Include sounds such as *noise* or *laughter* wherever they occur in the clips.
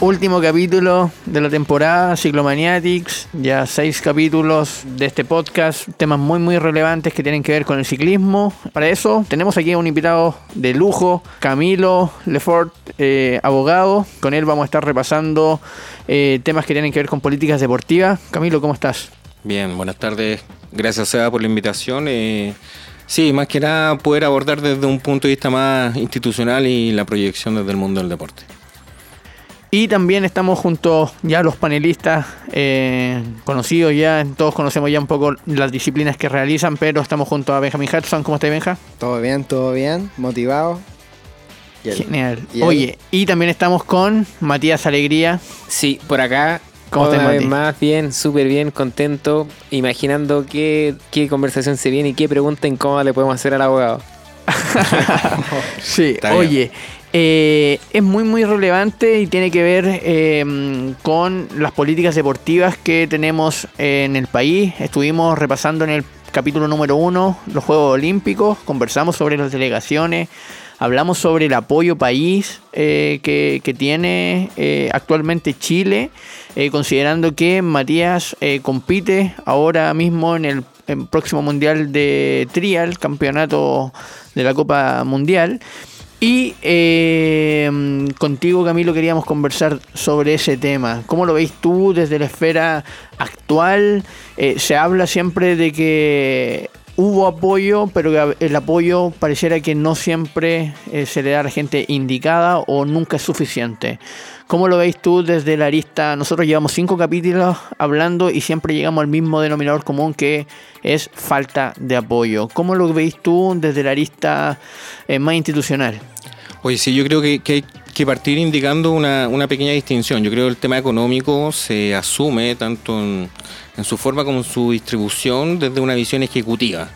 Último capítulo de la temporada, Ciclomaniatics, ya seis capítulos de este podcast, temas muy muy relevantes que tienen que ver con el ciclismo. Para eso tenemos aquí a un invitado de lujo, Camilo Lefort, eh, abogado. Con él vamos a estar repasando eh, temas que tienen que ver con políticas deportivas. Camilo, ¿cómo estás? Bien, buenas tardes. Gracias, Seba, por la invitación. Eh, sí, más que nada poder abordar desde un punto de vista más institucional y la proyección desde el mundo del deporte. Y también estamos junto ya a los panelistas eh, conocidos ya, todos conocemos ya un poco las disciplinas que realizan, pero estamos junto a Benjamin Hudson. ¿Cómo estás, Benja? Todo bien, todo bien, motivado. Genial. Oye, y también estamos con Matías Alegría. Sí, por acá. ¿Cómo estás, vez más bien, súper bien, contento, imaginando qué, qué conversación se viene y qué pregunta incómoda le podemos hacer al abogado. *laughs* sí, oye, eh, es muy muy relevante y tiene que ver eh, con las políticas deportivas que tenemos en el país. Estuvimos repasando en el capítulo número uno los Juegos Olímpicos, conversamos sobre las delegaciones, hablamos sobre el apoyo país eh, que, tiene actualmente Chile, considerando que Matías compite ahora mismo en el próximo Mundial de Trial, campeonato de la Copa Mundial. Y eh, contigo, Camilo, queríamos conversar sobre ese tema. ¿Cómo lo veis tú desde la esfera actual? Eh, se habla siempre de que hubo apoyo, pero el apoyo pareciera que no siempre eh, se le da a la gente indicada o nunca es suficiente. ¿Cómo lo veis tú desde la arista? Nosotros llevamos cinco capítulos hablando y siempre llegamos al mismo denominador común que es falta de apoyo. ¿Cómo lo veis tú desde la arista más institucional? Oye, sí, yo creo que, hay que partir indicando una, pequeña distinción. Yo creo que el tema económico se asume tanto en, en su forma como en su distribución desde una visión ejecutiva.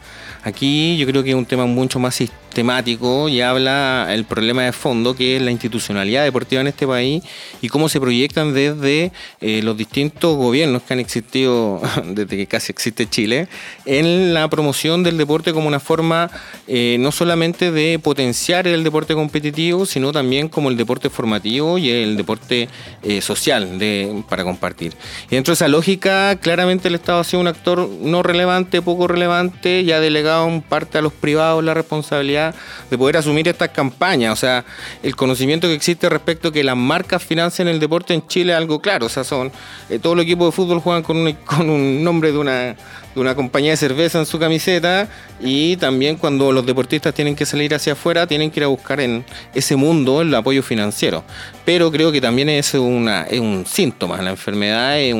Aquí yo creo que es un tema mucho más temático y habla el problema de fondo que es la institucionalidad deportiva en este país y cómo se proyectan desde eh, los distintos gobiernos que han existido *laughs* desde que casi existe Chile en la promoción del deporte como una forma eh, no solamente de potenciar el deporte competitivo sino también como el deporte formativo y el deporte eh, social de, para compartir. Y dentro de esa lógica claramente el Estado ha sido un actor no relevante, poco relevante y ha delegado en parte a los privados la responsabilidad de poder asumir estas campañas. O sea, el conocimiento que existe respecto a que las marcas financian el deporte en Chile es algo claro. O sea, son eh, todos los equipos de fútbol juegan con un, *laughs* nombre de una, una compañía de cerveza en su camiseta y también cuando los deportistas tienen que salir hacia afuera tienen que ir a buscar en ese mundo el apoyo financiero. Pero creo que también es, una, es un síntoma, la enfermedad es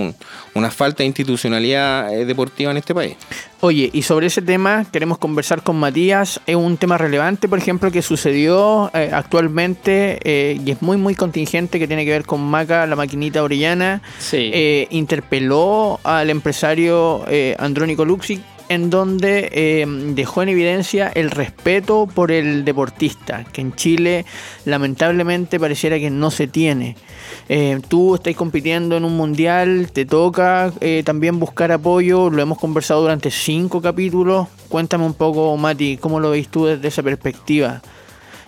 una falta de institucionalidad eh, deportiva en este país. Oye, y sobre ese tema queremos conversar con Matías. Es un tema relevante, por ejemplo, que sucedió eh, actualmente eh, y es muy, muy contingente que tiene que ver con Maca, la maquinita orellana. Sí. Eh, interpeló al empresario Andrónico en donde em, dejó en evidencia el respeto por el deportista, que en Chile lamentablemente pareciera que no se tiene. Eh, tú estás compitiendo en un mundial, te toca eh, también buscar apoyo, lo hemos conversado durante cinco capítulos. Cuéntame un poco, Mati, ¿cómo lo veis tú desde esa perspectiva?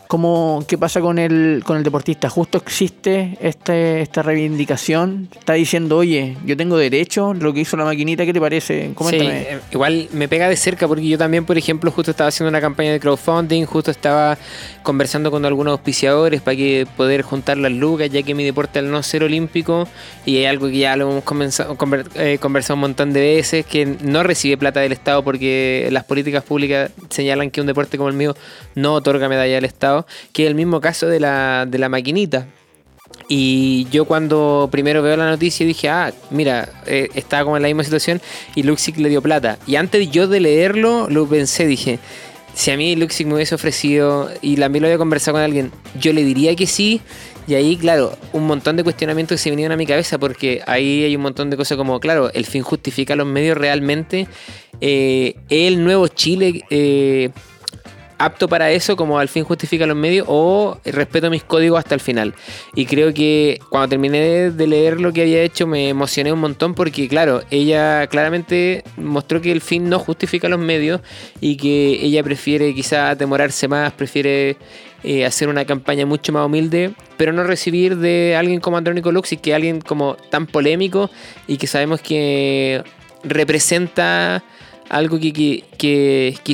¿Cómo, ¿Qué pasa con el, con el deportista? ¿Justo existe este, esta reivindicación? Está diciendo, oye, yo tengo derecho, lo que hizo la maquinita, ¿qué te parece? Coméntame. Eh, igual me pega de cerca porque yo también, por ejemplo, justo estaba haciendo una campaña de crowdfunding, justo estaba conversando con algunos auspiciadores para que poder juntar las lucas, ya que mi deporte al no ser olímpico, y hay algo que ya lo hemos comenzado, eh, conversado un montón de veces, que no recibe plata del Estado porque las políticas públicas señalan que un deporte como el mío no otorga medalla del Estado que es el mismo caso de la, de la maquinita. Y yo cuando primero veo la noticia dije, ah, mira, eh, estaba como en la misma situación y Luxic le dio plata. Y antes yo de leerlo, lo pensé, dije, si a mí Luxic me hubiese ofrecido y también lo había conversado con alguien, yo le diría que sí. Y ahí, claro, un montón de cuestionamientos que se vinieron a mi cabeza porque ahí hay un montón de cosas como, claro, el fin justifica los medios realmente. Eh, el nuevo Chile... Eh, apto para eso, como al fin justifica los medios, o respeto mis códigos hasta el final. Y creo que cuando terminé de leer lo que había hecho me emocioné un montón porque, claro, ella claramente mostró que el fin no justifica los medios y que ella prefiere quizá demorarse más, prefiere eh, hacer una campaña mucho más humilde, pero no recibir de alguien como Andrónico Luxi, que alguien como tan polémico y que sabemos que representa algo que, que, que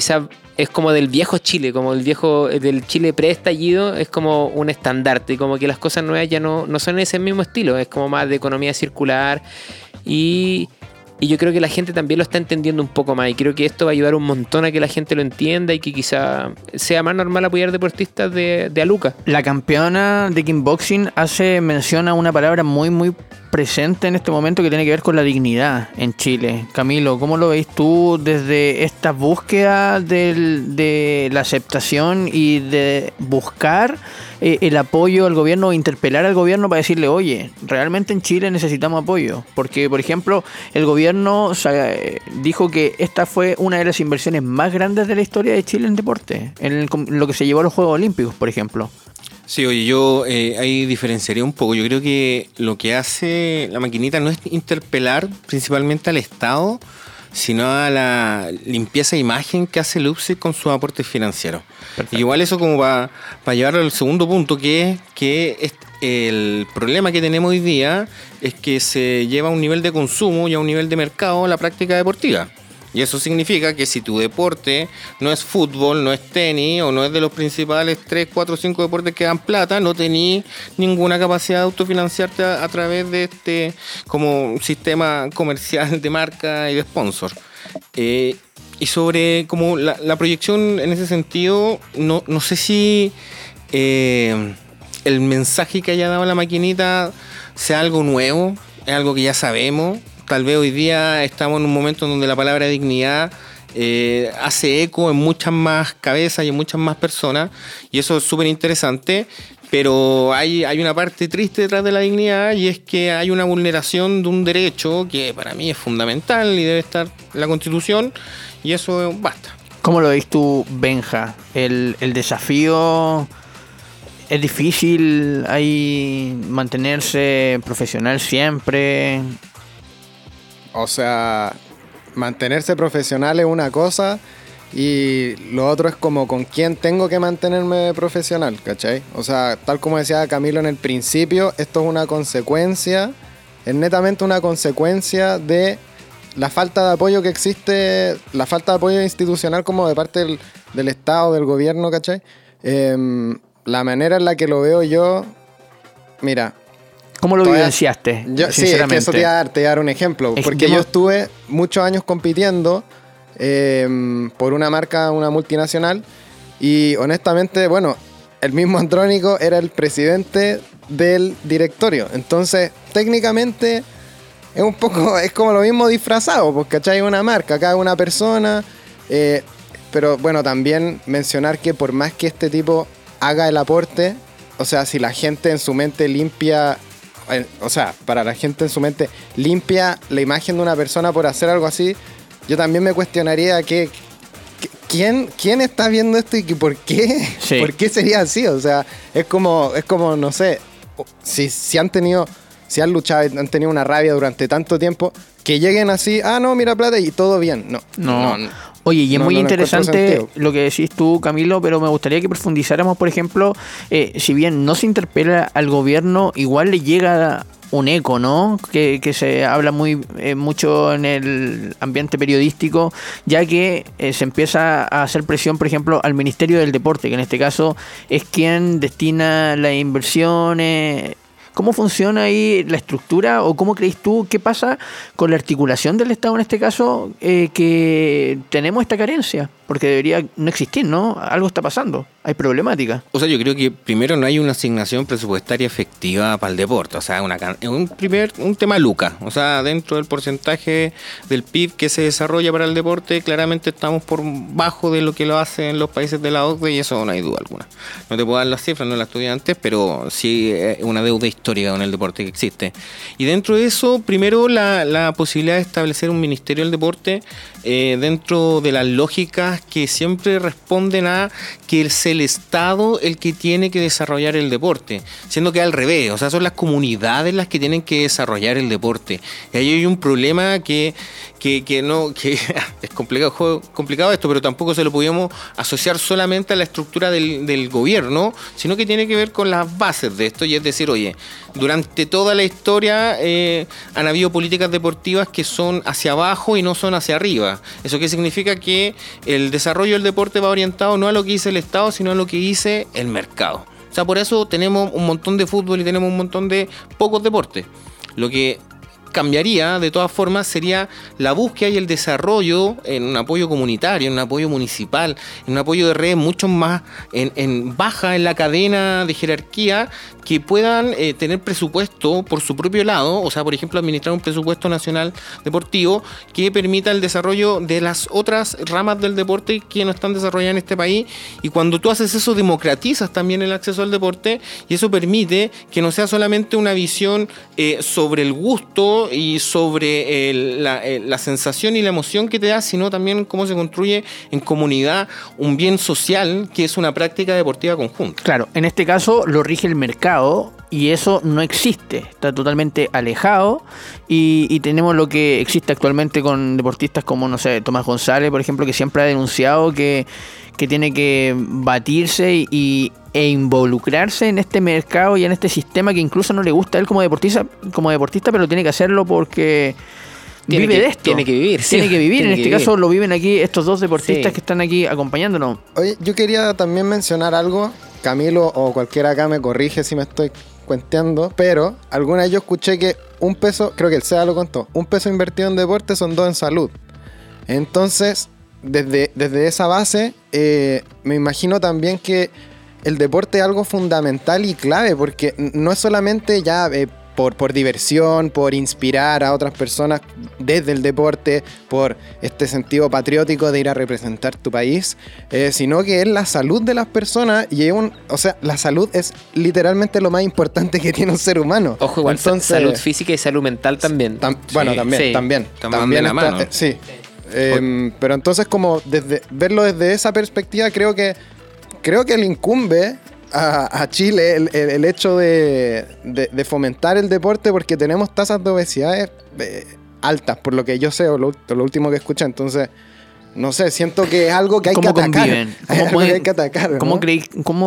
es como del viejo Chile, como el viejo del Chile preestallido, es como un estandarte, como que las cosas nuevas ya no, no son ese mismo estilo, es como más de economía circular y, y yo creo que la gente también lo está entendiendo un poco más y creo que esto va a ayudar un montón a que la gente lo entienda y que quizá sea más normal apoyar deportistas de, de Aluca. La campeona de kickboxing hace mención a una palabra muy, muy presente en este momento que tiene que ver con la dignidad en Chile. Camilo, ¿cómo lo veis tú desde esta búsqueda del- de la aceptación y de buscar eh, el apoyo al gobierno interpelar al gobierno para decirle, oye, realmente en Chile necesitamos apoyo? Porque, por ejemplo, el gobierno eh, dijo que esta fue una de las inversiones más grandes de la historia de Chile en deporte, en el- lo que se llevó a los Juegos Olímpicos, por ejemplo. Sí, oye, yo eh, ahí diferenciaría un poco. Yo creo que lo que hace la maquinita no es interpelar principalmente al Estado, sino a la limpieza de imagen que hace Lupsi con sus aportes financieros. Y igual eso como para llevarlo al segundo punto, que es que es- el problema que tenemos hoy día es que se lleva a un nivel de consumo y a un nivel de mercado la práctica deportiva. Y eso significa que si tu deporte no es fútbol, no es tenis o no es de los principales 3, 4, 5 deportes que dan plata, no tenés ninguna capacidad de autofinanciarte a, través de este como sistema comercial de marca y de sponsor. Eh, y sobre como la, la proyección en ese sentido, no, no sé si eh, el mensaje que haya dado la maquinita sea algo nuevo, es algo que ya sabemos. Tal vez hoy día estamos en un momento en donde la palabra dignidad eh, hace eco en muchas más cabezas y en muchas más personas, y eso es súper interesante. Pero hay, hay una parte triste detrás de la dignidad y es que hay una vulneración de un derecho que para mí es fundamental y debe estar la Constitución, y eso basta. ¿Cómo lo veis tú, Benja? El, el desafío es difícil ahí mantenerse profesional siempre. O sea, mantenerse profesional es una cosa y lo otro es como con quién tengo que mantenerme profesional, ¿cachai? O sea, tal como decía Camilo en el principio, esto es una consecuencia, es netamente una consecuencia de la falta de apoyo que existe, la falta de apoyo institucional como de parte del, Estado, del gobierno, ¿cachai? Em, la manera en la que lo veo yo, mira, ¿Cómo lo Todavía- vivenciaste? yo, sí, es que eso te iba, a dar, te iba a dar un ejemplo. Es Porque que yo estuve muchos años compitiendo eh, por una marca, una multinacional. Y honestamente, bueno, el mismo Andrónico era el presidente del directorio. Entonces, técnicamente, es un poco, *laughs* es como lo mismo disfrazado, porque ¿cachai? Una marca, cada una persona. eh, pero bueno, también mencionar que por más que este tipo haga el aporte, o sea, si la gente en su mente limpia, o sea, para la gente en su mente limpia la imagen de una persona por hacer algo así, yo también me cuestionaría que, que- ¿quién, quién está viendo esto y que por qué, Sí. por qué sería así, o sea, es como, es como, no sé, si, si han tenido, si han luchado y han tenido una rabia durante tanto tiempo, que lleguen así, ah, no, mira plata y todo bien, no, No. no, Oye, y es No, muy no interesante lo que decís tú, Camilo, pero me gustaría que profundizáramos, por ejemplo, eh, si bien no se interpela al gobierno, igual le llega un eco, ¿no? Que, que se habla muy eh, mucho en el ambiente periodístico, ya que eh, se empieza a hacer presión, por ejemplo, al Ministerio del Deporte, que en este caso es quien destina las inversiones. ¿Cómo funciona ahí la estructura o cómo crees tú qué pasa con la articulación del Estado en este caso eh, que tenemos esta carencia? Porque debería no existir, ¿no? Algo está pasando, hay problemática. O sea, yo creo que primero no hay una asignación presupuestaria efectiva para el deporte. O sea, una, un primer un tema luca. O sea, dentro del porcentaje del PIB que se desarrolla para el deporte, claramente estamos por bajo de lo que lo hacen los países de la OCDE y eso no hay duda alguna. No te puedo dar las cifras, no las estudié antes, pero sí es una deuda histórica con el deporte que existe. Y dentro de eso, primero la, la posibilidad de establecer un ministerio del deporte eh, dentro de las lógicas que siempre responden a que se el Estado el que tiene que desarrollar el deporte, siendo que al revés, o sea, son las comunidades las que tienen que desarrollar el deporte. Y ahí hay un problema que, que, no, *laughs* es complicado, complicado esto, pero tampoco se lo podíamos asociar solamente a la estructura del, del gobierno, sino que tiene que ver con las bases de esto, y es decir, oye, durante toda la historia eh, han habido políticas deportivas que son hacia abajo y no son hacia arriba. ¿Eso qué significa? Que el desarrollo del deporte va orientado no a lo que dice el Estado, sino a lo que dice el mercado. O sea, por eso tenemos un montón de fútbol y tenemos un montón de pocos deportes. Lo que cambiaría de todas formas sería la búsqueda y el desarrollo en un apoyo comunitario, en un apoyo municipal, en un apoyo de redes mucho más en, baja en la cadena de jerarquía que puedan eh, tener presupuesto por su propio lado, o sea, por ejemplo, administrar un presupuesto nacional deportivo que permita el desarrollo de las otras ramas del deporte que no están desarrolladas en este país. Y cuando tú haces eso, democratizas también el acceso al deporte y eso permite que no sea solamente una visión eh, sobre el gusto y sobre la, sensación y la emoción que te da, sino también cómo se construye en comunidad un bien social que es una práctica deportiva conjunta. Claro, en este caso lo rige el mercado y eso no existe, está totalmente alejado y, tenemos lo que existe actualmente con deportistas como, no sé, Tomás González, por ejemplo, que siempre ha denunciado que, que tiene que batirse y, e involucrarse en este mercado y en este sistema que incluso no le gusta a él como deportista, como deportista pero tiene que hacerlo porque vive de esto. Tiene que vivir, Tiene que vivir. en este caso lo viven aquí estos dos deportistas que están aquí acompañándonos. Oye, yo quería también mencionar algo. Camilo o cualquiera acá me corrige si me estoy cuenteando, pero alguna vez yo escuché que un peso, creo que el SEA lo contó, un peso invertido en deporte son dos en salud. Entonces, desde, desde esa base, eh, me imagino también que el deporte es algo fundamental y clave, porque no es solamente ya eh, por, por diversión, por inspirar a otras personas desde el deporte, por este sentido patriótico de ir a representar tu país, eh, sino que es la salud de las personas y es un, o sea, la salud es literalmente lo más importante que tiene un ser humano. Ojo, igual salud física y salud mental también. bueno, también, también. También, la mano. sí. Em, pero entonces como desde verlo desde esa perspectiva creo que creo que le incumbe a, Chile el, hecho de, fomentar el deporte porque tenemos tasas de obesidad eh, altas, por lo que yo sé, o lo, último que escuché. Entonces, no sé, siento que es algo que hay que atacar. *laughs* ¿Cómo, hay que atacar, ¿cómo,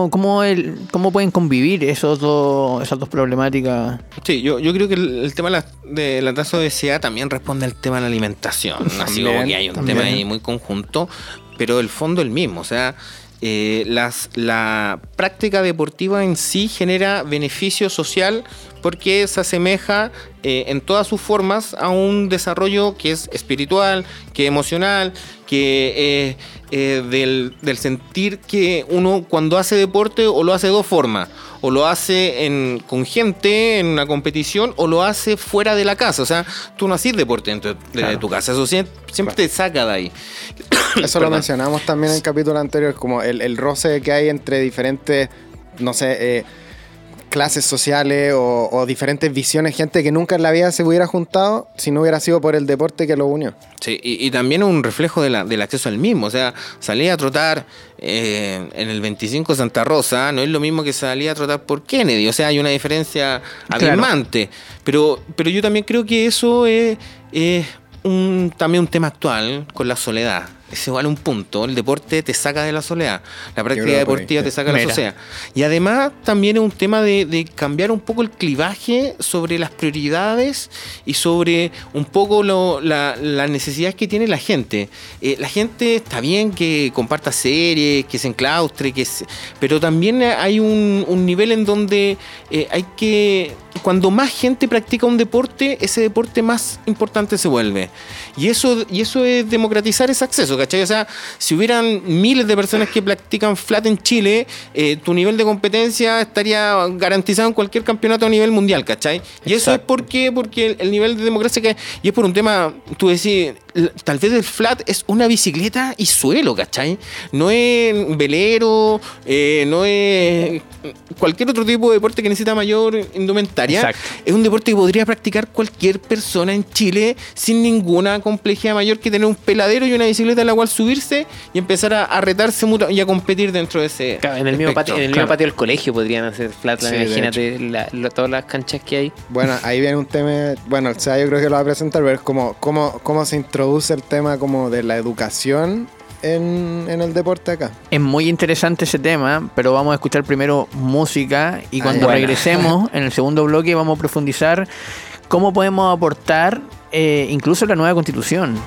cómo, pueden convivir esos dos, esas dos problemáticas? Sí, yo, yo creo que el, tema de la, tasa de obesidad también responde al tema de la alimentación. Así como que hay un tema ahí muy conjunto, pero el fondo es el mismo. O sea, eh, las, la práctica deportiva en sí genera beneficio social porque se asemeja eh, en todas sus formas a un desarrollo que es espiritual, que es emocional, que eh, del, del, sentir que uno cuando hace deporte o lo hace de dos formas, o lo hace en, con gente en una competición o lo hace fuera de la casa. O sea, tú no haces deporte dentro de tu casa, eso siempre, te saca de ahí. *coughs* Eso lo mencionamos también en el capítulo anterior, como el, el roce que hay entre diferentes, no sé, eh, clases sociales o, diferentes visiones, gente que nunca en la vida se hubiera juntado si no hubiera sido por el deporte que lo unió. Sí, y, también un reflejo de la, del acceso al mismo. O sea, salir a trotar eh, en el 25 Santa Rosa no es lo mismo que salir a trotar por Kennedy. O sea, hay una diferencia alarmante. Pero, pero yo también creo que eso es, es un, también un tema actual con la soledad es igual un punto. El deporte te saca de la soledad. La práctica deportiva te saca de la soledad. Y además también es un tema de, cambiar un poco el clivaje sobre las prioridades y sobre un poco las necesidades que tiene la gente. Eh, la gente está bien que comparta series, que se enclaustre, que pero también hay un, nivel en donde eh, hay que... Cuando más gente practica un deporte, ese deporte más importante se vuelve. Y eso, y eso es democratizar ese acceso. ¿Cachai? O sea, si hubieran miles de personas que practican flat en Chile, eh, tu nivel de competencia estaría garantizado en cualquier campeonato a nivel mundial, ¿cachai? Y eso es porque, porque el, nivel de democracia que y es por un tema, tú decís, tal vez el flat es una bicicleta y suelo, ¿cachai? No es velero, eh, no es cualquier otro tipo de deporte que necesita mayor indumentaria. Exacto. Es un deporte que podría practicar cualquier persona en Chile sin ninguna complejidad mayor que tener un peladero y una bicicleta a la cual subirse y empezar a, a retarse y a competir dentro de ese. Claro, en el mismo patio, en el mismo Claro. patio del colegio podrían hacer flatland, Sí, de imagínate la- todas las canchas que hay. Bueno, ahí viene un tema, bueno, o sea, yo creo que lo va a presentar, pero es como cómo, cómo se introduce el tema como de la educación en, en el deporte acá. Es muy interesante ese tema, pero vamos a escuchar primero música y cuando regresemos *laughs* en el segundo bloque vamos a profundizar cómo podemos aportar eh, incluso la nueva constitución.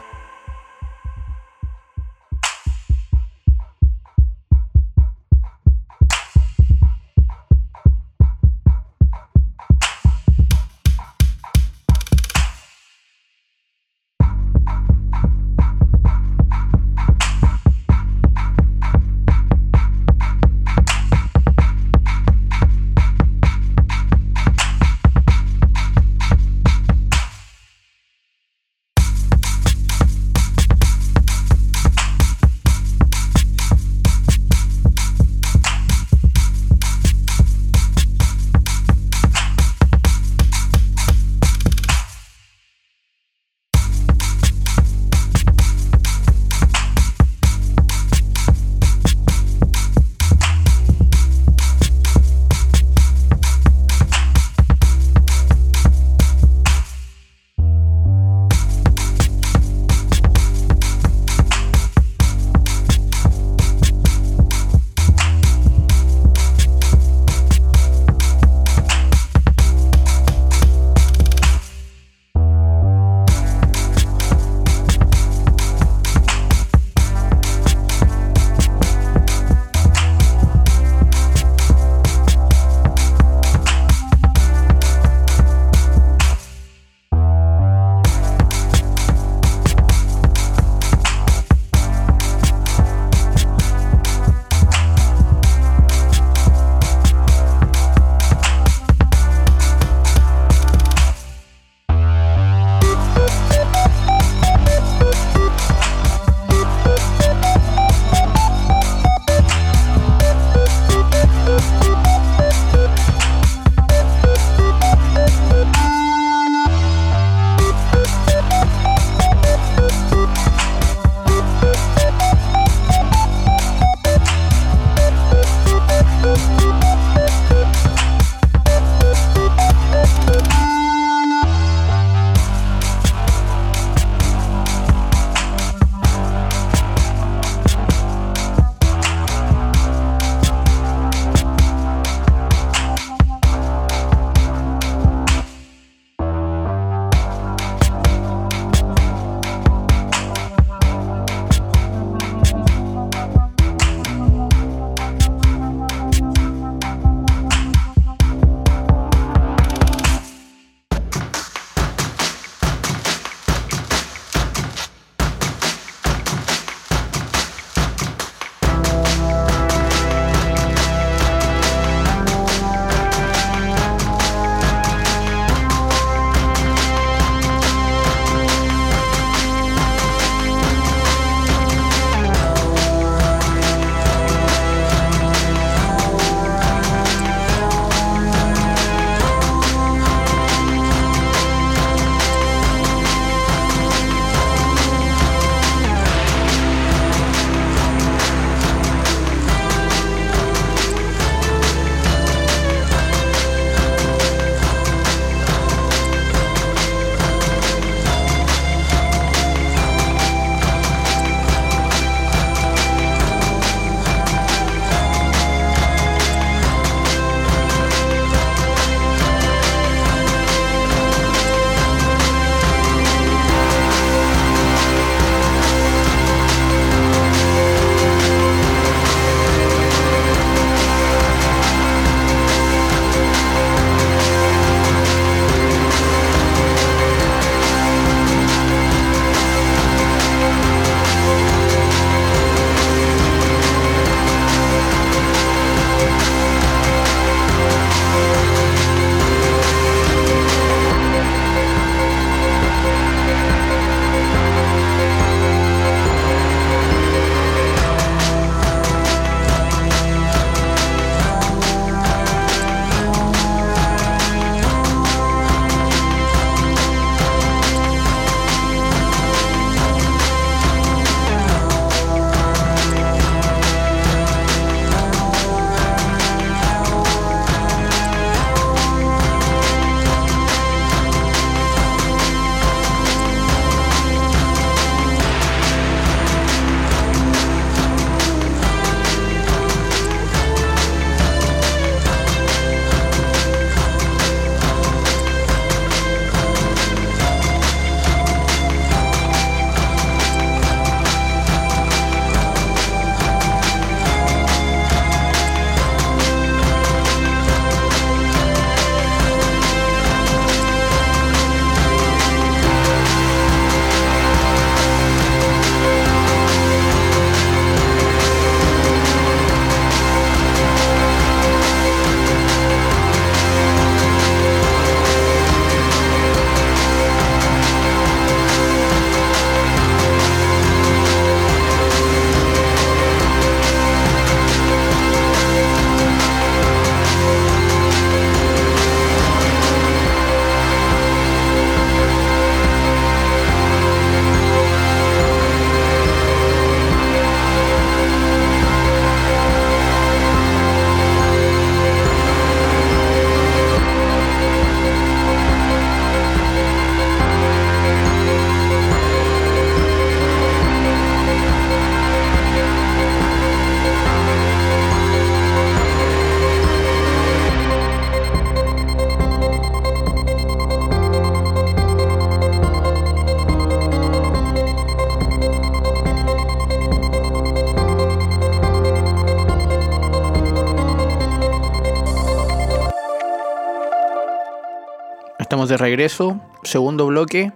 De regreso, segundo bloque.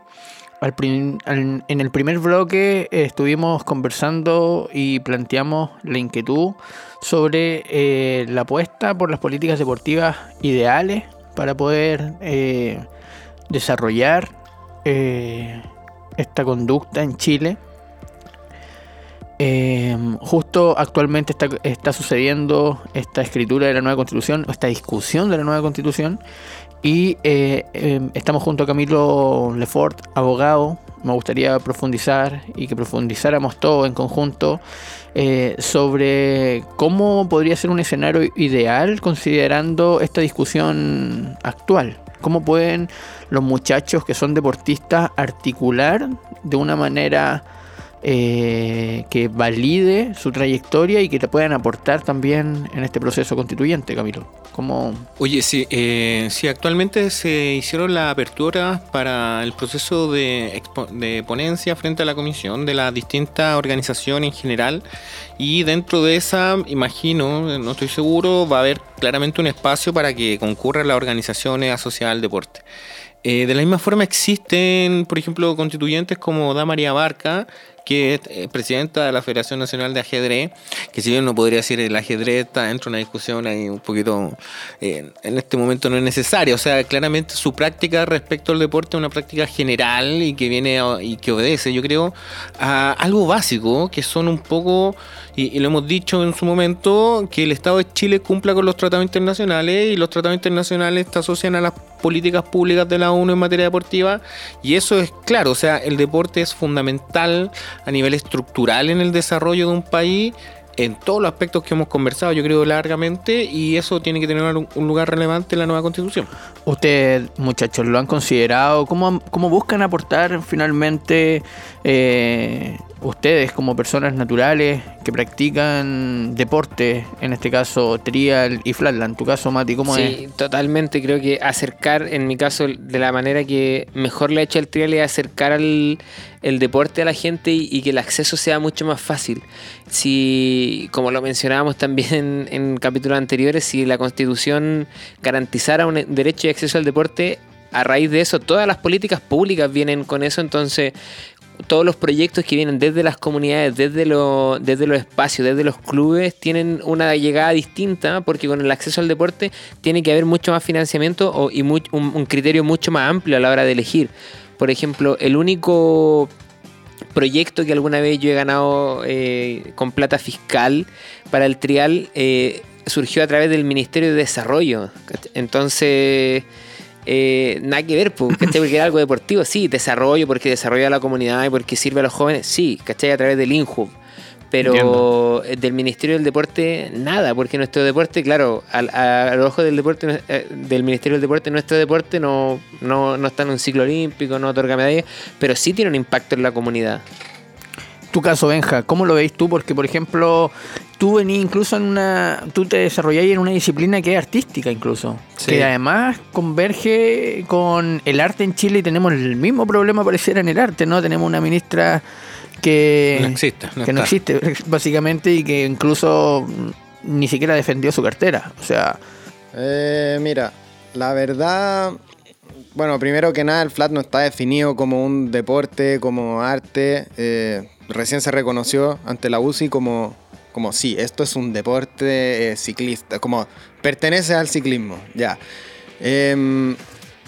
Al en el primer bloque eh, estuvimos conversando y planteamos la inquietud sobre eh, la apuesta por las políticas deportivas ideales para poder eh, desarrollar esta conducta en Chile. Justo actualmente está, está sucediendo esta escritura de la nueva constitución, esta discusión de la nueva constitución, y eh, eh, estamos junto a Camilo Lefort, abogado. Me gustaría profundizar y que profundizáramos todos en conjunto eh, sobre cómo podría ser un escenario ideal considerando esta discusión actual. ¿Cómo pueden los muchachos que son deportistas articular de una manera eh, que valide su trayectoria y que te puedan aportar también en este proceso constituyente, Camilo? ¿Cómo, Oye, sí, eh, sí, actualmente se hicieron la apertura para el proceso de, de ponencia frente a la comisión de las distintas organizaciones en general y dentro de esa, imagino, no estoy seguro, va a haber claramente un espacio para que concurran las organizaciones asociadas al deporte. Eh, de la misma forma existen, por ejemplo, constituyentes como Da María Barca, que es eh, presidenta de la Federación Nacional de Ajedrez, que si bien no podría decir el ajedrez está dentro de una discusión ahí un poquito, eh, en este momento no es necesaria, o sea, claramente su práctica respecto al deporte es una práctica general y que viene y que obedece, yo creo, a algo básico, que son un poco, y, y lo hemos dicho en su momento, que el Estado de Chile cumpla con los tratados internacionales y los tratados internacionales se asocian a las políticas públicas de la ONU en materia deportiva. Y eso es claro, o sea, el deporte es fundamental a nivel estructural en el desarrollo de un país en todos los aspectos que hemos conversado, yo creo largamente, y eso tiene que tener un lugar relevante en la nueva constitución. Ustedes, muchachos, lo han considerado? ¿Cómo, cómo buscan aportar finalmente eh, ustedes como personas naturales que practican deporte, en este caso trial y flatland? En tu caso, Mati, ¿cómo es? Sí, totalmente. Creo que acercar, en mi caso, de la manera que mejor le ha hecho el trial es acercar al, el deporte a la gente y, y que el acceso sea mucho más fácil. Si, como lo mencionábamos también *laughs* en, capítulos anteriores, si la Constitución garantizara un derecho de acceso al deporte, a raíz de eso, todas las políticas públicas vienen con eso, entonces todos los proyectos que vienen desde las comunidades, desde, lo- desde los espacios, desde los clubes, tienen una llegada distinta porque con el acceso al deporte tiene que haber mucho más financiamiento y un criterio mucho más amplio a la hora de elegir. Por ejemplo, el único proyecto que alguna vez yo he ganado eh, con plata fiscal para el trial eh, surgió a través del Ministerio de Desarrollo. Entonces, eh, nada que ver, ¿cachai? Porque era algo deportivo, sí, desarrollo, porque desarrolla la comunidad y porque sirve a los jóvenes, sí, ¿cachai? A través del INJUB. Pero eh, del Ministerio del Deporte, nada, porque nuestro deporte, claro, al- a, a los ojos del deporte, eh, del Ministerio del Deporte, nuestro deporte no, no, no está en un ciclo olímpico, no otorga medallas, pero sí tiene un impacto en la comunidad. Tu caso, Benja, ¿cómo lo veis tú? Porque, por ejemplo, tú venís incluso en una. Tú te desarrolláis en una disciplina que es artística, incluso. Sí. Que además converge con el arte en Chile y tenemos el mismo problema, pareciera, en el arte, ¿no? Tenemos una ministra que. No existe, no que no está. existe, *laughs* básicamente, y que incluso ni siquiera defendió su cartera. O sea, Eh, mira, la verdad, bueno, primero que nada, el flat no está definido como un deporte, como arte. eh, recién se reconoció ante la UCI como, como sí, esto es un deporte eh, ciclista, como pertenece al ciclismo, ya. Em,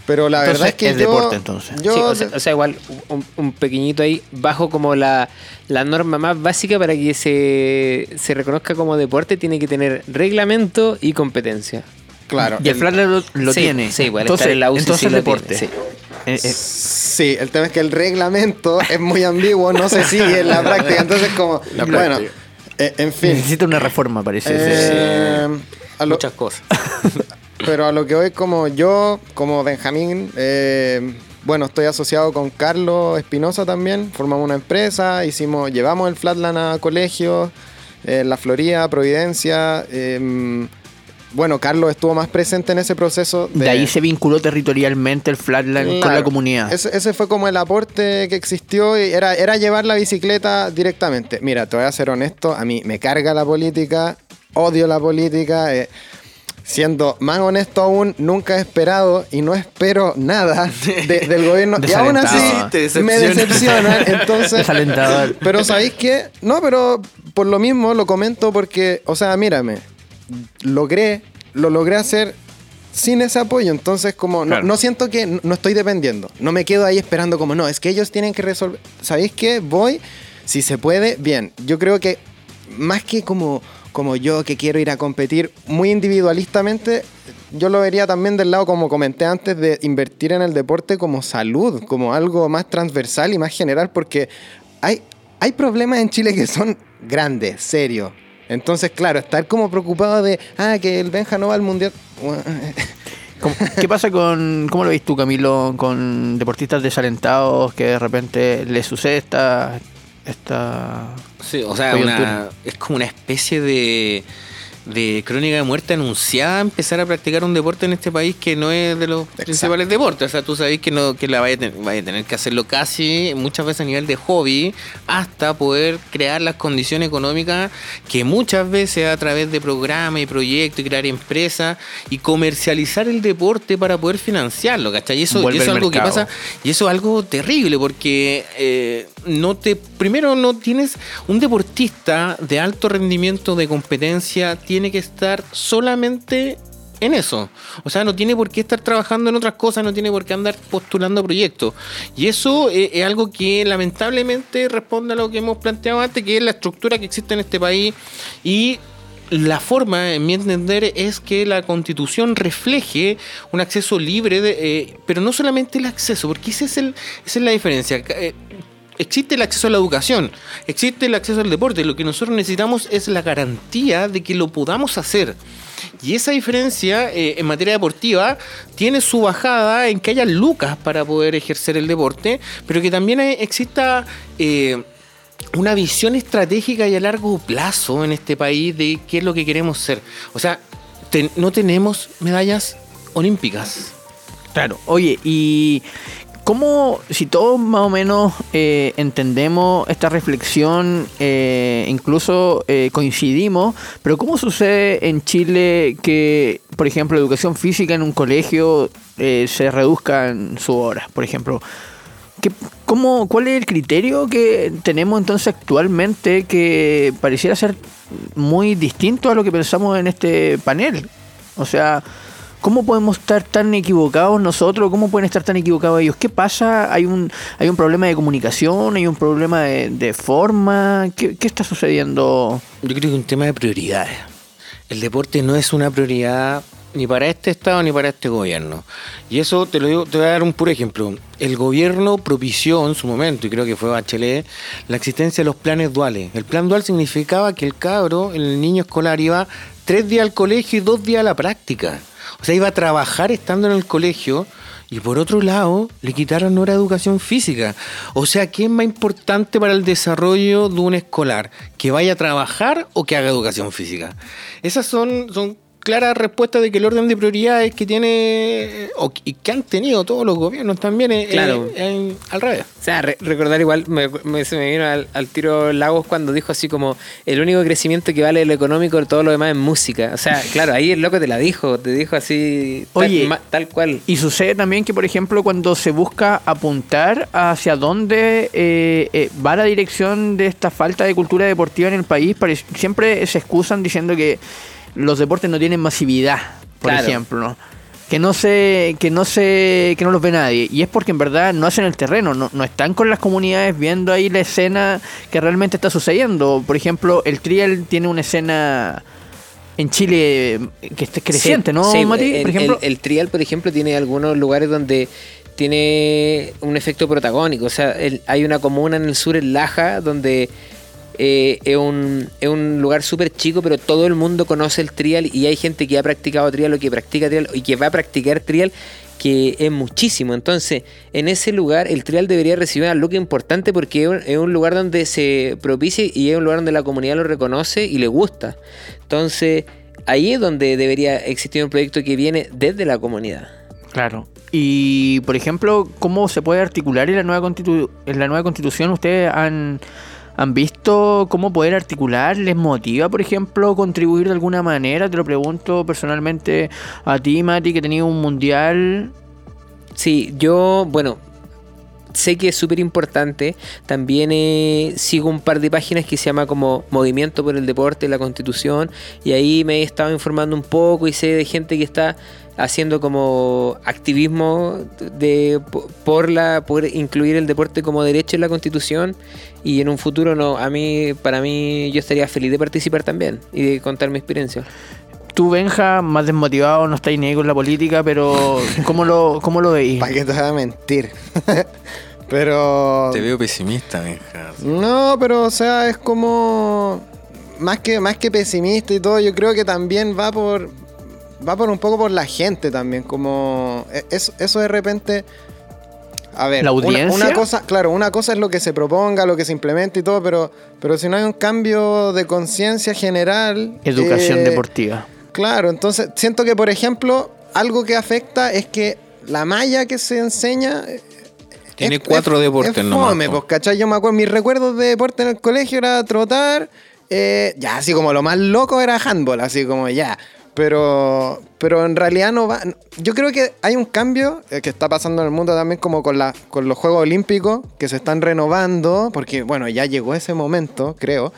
pero la Entonces, verdad es que es yo, deporte, entonces. yo- Sí, o, sea, o sea, igual un, un pequeñito ahí, bajo como la, la norma más básica para que se, se reconozca como deporte, tiene que tener reglamento y competencia. claro, y el el- flat lo, lo Sí, tiene. sí, igual, entonces, estar en la UCI entonces sí lo deporte. tiene, sí. Eh, eh, Sí, el tema es que el reglamento es muy ambiguo, no se sigue en la práctica, entonces como, bueno, eh, en fin. necesita una reforma, parece. Eh, Muchas cosas. *laughs* pero a lo que voy como yo, como Benjamín, eh, bueno, estoy asociado con Carlos Espinosa también, formamos una empresa, hicimos, llevamos el Flatland a colegios, eh, la Florida, Providencia, eh, bueno, Carlos estuvo más presente en ese proceso. De, ahí se vinculó territorialmente el Flatland con la comunidad. Ese, ese fue como el aporte que existió y era, era llevar la bicicleta directamente. Mira, te voy a ser honesto, a mí me carga la política, odio la política. eh, siendo más honesto aún, nunca he esperado y no espero nada de- del gobierno. *laughs* y aún así decepciona. me decepciona. Entonces, Desalentador. pero ¿sabéis qué? No, pero por lo mismo lo comento porque, o sea, mírame, logré, lo logré hacer sin ese apoyo. Entonces, como no, Claro. no siento que no, no estoy dependiendo. No me quedo ahí esperando como, no, es que ellos tienen que resolver. ¿Sabéis qué? Voy, si se puede, bien. Yo creo que más que como, como yo que quiero ir a competir muy individualistamente, yo lo vería también del lado, como comenté antes, de invertir en el deporte como salud, como algo más transversal y más general, porque hay, hay problemas en Chile que son grandes, serios. Entonces, claro, estar como preocupado de, ah, que el Benja no va al mundial. *laughs* ¿Cómo- ¿Qué pasa con, cómo lo ves tú, Camilo, con deportistas desalentados que de repente les sucede esta, esta Sí, o sea, una- es como una especie de, de crónica de muerte anunciada empezar a practicar un deporte en este país que no es de los principales deportes. O sea, tú sabes que no que la vaya a, ten- vaya a tener que hacerlo casi muchas veces a nivel de hobby hasta poder crear las condiciones económicas que muchas veces a través de programas y proyectos y crear empresas y comercializar el deporte para poder financiarlo, ¿cachai? Y eso, y Vuelve eso es algo que pasa y eso es algo terrible porque eh, no te primero no tienes un deportista de alto rendimiento de competencia tiene que estar solamente en eso. O sea, no tiene por qué estar trabajando en otras cosas, no tiene por qué andar postulando proyectos. Y eso eh, es algo que lamentablemente responde a lo que hemos planteado antes, que es la estructura que existe en este país y la forma, en mi entender, es que la constitución refleje un acceso libre, de, eh, pero no solamente el acceso, porque ese es el, esa es la diferencia. Eh, existe el acceso a la educación, existe el acceso al deporte, lo que nosotros necesitamos es la garantía de que lo podamos hacer. Y esa diferencia eh, en materia deportiva tiene su bajada en que haya lucas para poder ejercer el deporte, pero que también exista... eh, una visión estratégica y a largo plazo en este país de qué es lo que queremos ser. O sea, no tenemos medallas olímpicas. Claro, oye, y cómo, si todos más o menos eh, entendemos esta reflexión, eh, incluso eh, coincidimos, pero ¿cómo sucede en Chile que, por ejemplo, educación física en un colegio se reduzca en su hora, por ejemplo? ¿Qué, cómo, ¿Cuál es el criterio que tenemos entonces actualmente que pareciera ser muy distinto a lo que pensamos en este panel? O sea, ¿cómo podemos estar tan equivocados nosotros? ¿Cómo pueden estar tan equivocados ellos? ¿Qué pasa? ¿Hay un, hay un problema de comunicación? ¿Hay un problema de, forma? ¿Qué, qué está sucediendo? Yo creo que es un tema de prioridades. El deporte no es una prioridad ni para este Estado ni para este gobierno. Y eso te lo digo, te voy a dar un puro ejemplo. El gobierno propició en su momento, y creo que fue Bachelet, la existencia de los planes duales. El plan dual significaba que el cabro, el niño escolar, iba tres días al colegio y dos días a la práctica. O sea, iba a trabajar estando en el colegio y por otro lado le quitaron hora educación física. O sea, ¿qué es más importante para el desarrollo de un escolar? ¿Que vaya a trabajar o que haga educación física? Esas son, son claras respuestas de que el orden de prioridades que tiene eh, o, y que han tenido todos los gobiernos también es, Claro. es- es al revés. O sea, re- recordar igual, me, me- se me vino al, al tiro Lagos cuando dijo así como, el único crecimiento que vale lo económico, todo lo demás es música. O sea, *laughs* claro, ahí el loco te la dijo, te dijo así, tal, Oye, ma- tal cual. Y sucede también que, por ejemplo, cuando se busca apuntar hacia dónde eh, eh, va la dirección de esta falta de cultura deportiva en el país, siempre se excusan diciendo que los deportes no tienen masividad, por Claro. ejemplo, ¿no? Que no se, que no se, que no los ve nadie. Y es porque en verdad no hacen el terreno, no, no están con las comunidades viendo ahí la escena que realmente está sucediendo. Por ejemplo, el trial tiene una escena en Chile eh, que está creciente, Sí, ¿no, sí, Mati? el, por ejemplo, el- el trial, por ejemplo, tiene algunos lugares donde tiene un efecto protagónico. O sea, el- hay una comuna en el sur, en Laja, donde eh, es, un, es un lugar súper chico, pero todo el mundo conoce el trial y hay gente que ha practicado trial o que practica trial y que va a practicar trial que es muchísimo. Entonces, en ese lugar el trial debería recibir algo importante porque es un, es un lugar donde se propicia y es un lugar donde la comunidad lo reconoce y le gusta. Entonces, ahí es donde debería existir un proyecto que viene desde la comunidad. Claro. Y, por ejemplo, ¿cómo se puede articular en la nueva, constitu- en la nueva constitución? ¿Ustedes han, ¿Han visto cómo poder articular? ¿Les motiva, por ejemplo, contribuir de alguna manera? Te lo pregunto personalmente a ti, Mati, que tenía un mundial. Sí, yo, bueno, sé que es súper importante. También eh, sigo un par de páginas que se llama como Movimiento por el Deporte, la Constitución, y ahí me he estado informando un poco y sé de gente que está haciendo como activismo de por la por incluir el deporte como derecho en la Constitución y en un futuro no a mí para mí yo estaría feliz de participar también y de contar mi experiencia tú, Benja, más desmotivado, no estáis ni ahí con la política, pero ¿cómo lo, cómo lo veis? ¿Para qué te voy a mentir? *laughs* pero... Te veo pesimista, Benja. No, pero o sea, es como... Más que, más que pesimista y todo, yo creo que también va por... Va por un poco por la gente también, como... e, Eso, eso de repente... A ver, ¿La una- audiencia? Una, cosa, claro, una cosa es lo que se proponga, lo que se implemente y todo, pero, pero si no hay un cambio de conciencia general. Educación eh, deportiva. Claro, entonces siento que, por ejemplo, algo que afecta es que la malla que se enseña. eh, Tiene es- cuatro es- deportes es fome, pues, ¿cachai? Yo me acuerdo, mis recuerdos de deporte en el colegio era trotar. eh, ya, así como lo más loco era handball, así como ya. Pero, pero en realidad no va. Yo creo que hay un cambio eh, que está pasando en el mundo también, como con, la, con los Juegos Olímpicos, que se están renovando, porque bueno, ya llegó ese momento, creo.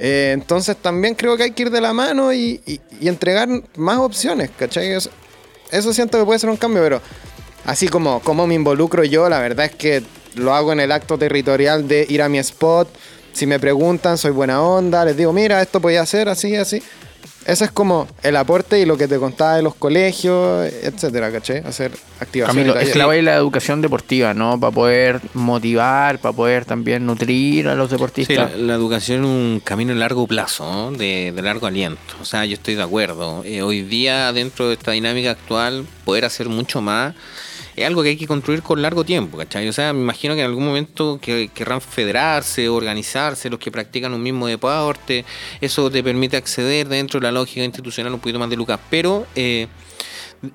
Eh, entonces también creo que hay que ir de la mano y, y- entregar más opciones, ¿cachai? Eso, eso siento que puede ser un cambio, pero así como, como me involucro yo, la verdad es que lo hago en el acto territorial de ir a mi spot. Si me preguntan, soy buena onda, les digo, mira, esto podía hacer así, así. Eso es como el aporte y lo que te contaba de los colegios, etcétera, ¿cachai? Hacer activaciones. Camilo, es clave la educación deportiva, ¿no? Para poder motivar, para poder también nutrir a los Sí, deportistas. la, la educación es un camino a largo plazo, ¿no? de, de largo aliento. O sea, yo estoy de acuerdo. Eh, hoy día, dentro de esta dinámica actual, poder hacer mucho más es algo que hay que construir con largo tiempo, ¿cachai? O sea, me imagino que en algún momento que, querrán federarse, organizarse, los que practican un mismo deporte. Eso te permite acceder dentro de la lógica institucional un poquito más de lucas. Pero... eh,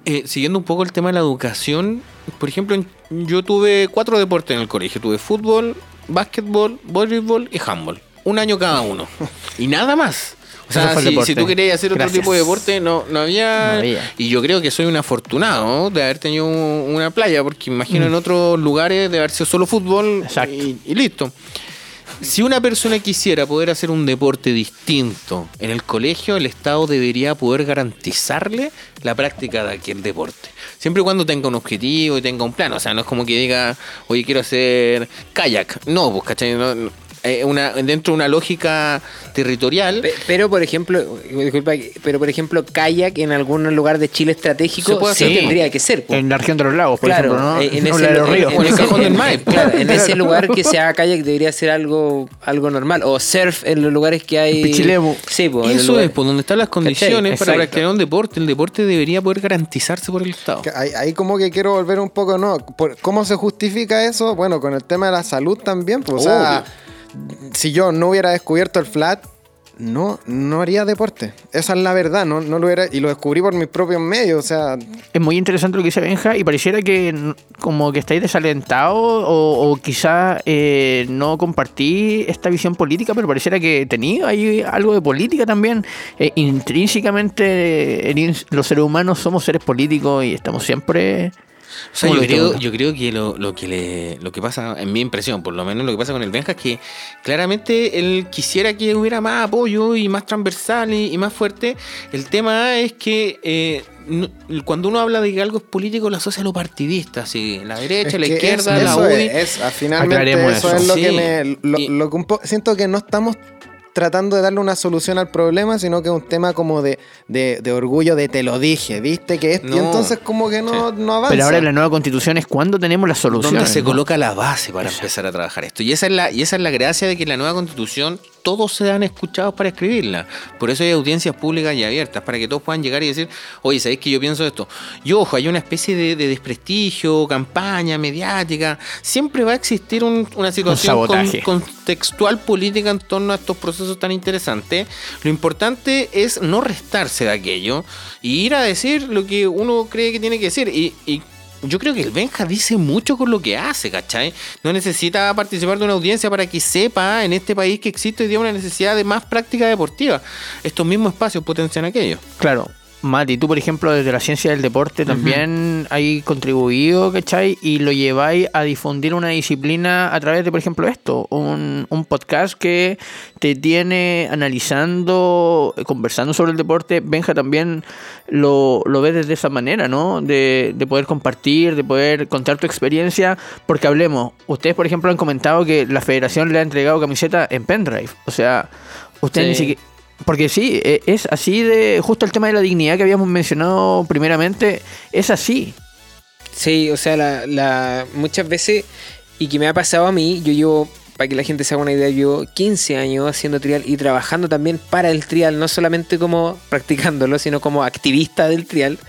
eh, siguiendo un poco el tema de la educación, por ejemplo, yo tuve cuatro deportes en el colegio. Tuve fútbol, básquetbol, voleibol y handball. Un año cada uno. *laughs* Y nada más. O sea, si, si tú querías hacer otro Gracias. tipo de deporte, no, no, había... No había. Y yo creo que soy un afortunado de haber tenido un- una playa, porque imagino en otros lugares de haber sido solo fútbol Mm. Y, y listo. Si una persona quisiera poder hacer un deporte distinto en el colegio, el Estado debería poder garantizarle la práctica de aquel deporte. Siempre y cuando tenga un objetivo y tenga un plan. O sea, no es como que diga, oye, quiero hacer kayak. No, pues, ¿cachai? No, no. Eh, una, dentro de una lógica territorial. Pe- Pero por ejemplo, disculpa, pero por ejemplo, kayak en algún lugar de Chile estratégico Se puede sí tendría que ser. En la región de los lagos, por claro, ejemplo, ¿no? eh, en ese, los ríos. en- en el ese- cajón del en- Maipo. claro, en *laughs* ese lugar que se haga kayak debería ser algo algo normal o surf en los lugares que hay Pichilemu. Sí, el Eso lugar- es, por donde están las condiciones para practicar un deporte. El deporte debería poder garantizarse por el Estado. Ahí, ahí como que quiero volver un poco, ¿no? ¿Cómo se justifica eso? Bueno, con el tema de la salud también. Pues, o sea, si yo no hubiera descubierto el flat, no, no haría deporte. Esa es la verdad, no, no lo hubiera, y lo descubrí por mis propios medios. O sea, Es muy interesante lo que dice Benja y pareciera que como que estáis desalentados o, o quizá eh, no compartí esta visión política, pero pareciera que tenía ahí algo de política también. Eh, intrínsecamente los seres humanos somos seres políticos y estamos siempre... O sea, ¿Cómo yo creo, yo creo que lo, lo que le, lo que pasa, en mi impresión, por lo menos lo que pasa con el Benja es que claramente él quisiera que hubiera más apoyo y más transversal y, y más fuerte. El tema es que eh, no- cuando uno habla de que algo es político, lo asocia a lo partidista, así, la derecha, es la izquierda, es- la eso UDI. es, es- finalmente eso, eso. es lo Sí. que me. Lo, Y- lo que un po- siento que no estamos tratando de darle una solución al problema, sino que es un tema como de, de, de orgullo de te lo dije, viste que es. Y entonces como que no, no avanza. Pero ahora en la nueva constitución es cuando tenemos la solución. donde se ¿no? coloca la base para empezar a trabajar esto. Y esa es la, y esa es la gracia de que la nueva constitución todos sean escuchados para escribirla. Por eso hay audiencias públicas y abiertas, para que todos puedan llegar y decir, oye, ¿sabéis que yo pienso esto? Y ojo, hay una especie de, de desprestigio, campaña mediática. Siempre va a existir un- una situación con- contextual política en torno a estos procesos tan interesantes. Lo importante es no restarse de aquello y ir a decir lo que uno cree que tiene que decir. Y, y yo creo que el Benja dice mucho con lo que hace, ¿cachai? No necesita participar de una audiencia para que sepa en este país que existe hoy día una necesidad de más práctica deportiva. Estos mismos espacios potencian aquello. Claro, Mati, tú por ejemplo desde la ciencia del deporte también hay contribuido, ¿cachai? Y lo lleváis a difundir una disciplina a través de, por ejemplo, esto, un, un podcast que te tiene analizando, conversando sobre el deporte. Benja también lo, lo ve desde esa manera, ¿no? De, de poder compartir, de poder contar tu experiencia, porque hablemos, ustedes por ejemplo han comentado que la federación le ha entregado camiseta en pendrive, o sea, ustedes Sí. ni siquiera... Porque sí, e- es así de. Justo el tema de la dignidad que habíamos mencionado primeramente, es así. Sí, o sea, la, muchas veces, y que me ha pasado a mí, yo llevo, para que la gente se haga una idea, yo 15 años haciendo trial y trabajando también para el trial, no solamente como practicándolo, sino como activista del trial.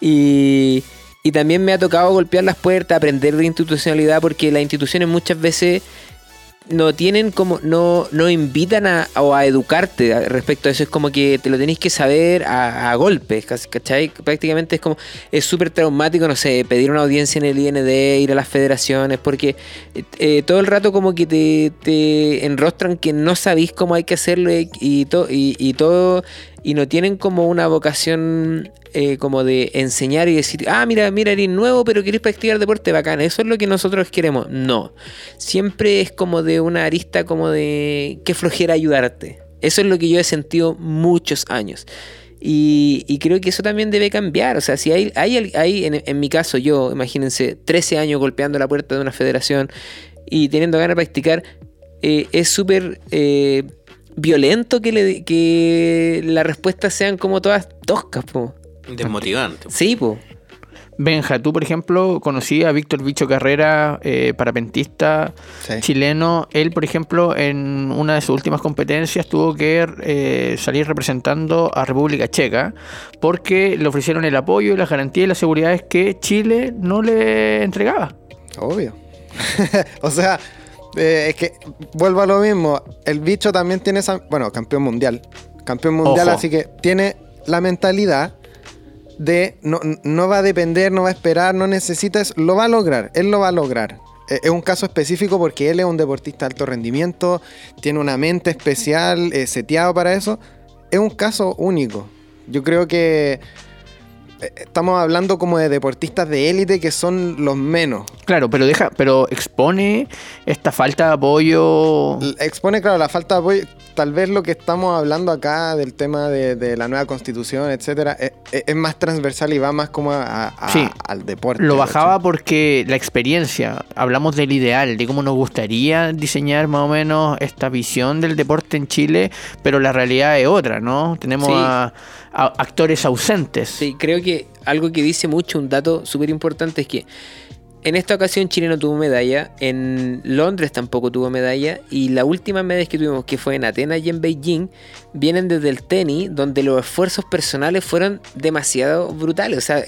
Y, y también me ha tocado golpear las puertas, aprender de institucionalidad, porque las instituciones muchas veces no tienen como, no, no invitan a, a educarte respecto a eso. Es como que te lo tenéis que saber a, a golpes, ¿cachai? Prácticamente es como, es súper traumático, no sé, pedir una audiencia en el IND, ir a las federaciones, porque eh, eh, todo el rato como que te, te enrostran que no sabéis cómo hay que hacerlo y, y, to- y, y todo, y no tienen como una vocación eh, como de enseñar y decir, ah, mira, mira, eres nuevo, pero querés practicar deporte bacán, eso es lo que nosotros queremos. No, siempre es como de una arista como de qué flojera ayudarte. Eso es lo que yo he sentido muchos años. Y, creo que eso también debe cambiar. O sea, si hay, hay, hay en, en mi caso, yo, imagínense, 13 años golpeando la puerta de una federación y teniendo ganas de practicar, eh, es súper eh, violento que, le, que las respuestas sean como todas toscas, po. Desmotivante. Sí, po. Benja, tú por ejemplo conocí a Víctor Bicho Carrera, eh, parapentista Sí. chileno. Él, por ejemplo, en una de sus últimas competencias tuvo que eh, salir representando a República Checa porque le ofrecieron el apoyo y las garantías y las seguridades que Chile no le entregaba. Obvio. *laughs* o sea, eh, es que vuelvo a lo mismo. El bicho también tiene esa. Bueno, campeón mundial. Campeón mundial, Ojo. así que tiene la mentalidad de no, no va a depender, no va a esperar, no necesita eso. Lo va a lograr. Él lo va a lograr. Eh, Es un caso específico porque él es un deportista de alto rendimiento, tiene una mente especial, eh, seteado para eso. Es un caso único. Yo creo que eh, estamos hablando como de deportistas de élite que son los menos. Claro, pero deja, pero expone esta falta de apoyo. Expone, claro, la falta de apoyo. Tal vez lo que estamos hablando acá del tema de, de la nueva constitución, etcétera, es, es- es más transversal y va más como a- a- Sí. al deporte. Lo bajaba porque la experiencia, hablamos del ideal, de cómo nos gustaría diseñar más o menos esta visión del deporte en Chile, pero la realidad es otra, ¿no? Tenemos Sí. a, a actores ausentes. Sí, creo que algo que dice mucho, un dato súper importante es que en esta ocasión Chile no tuvo medalla, en Londres tampoco tuvo medalla y la última medalla que tuvimos, que fue en Atenas y en Beijing, vienen desde el tenis, donde los esfuerzos personales fueron demasiado brutales. O sea,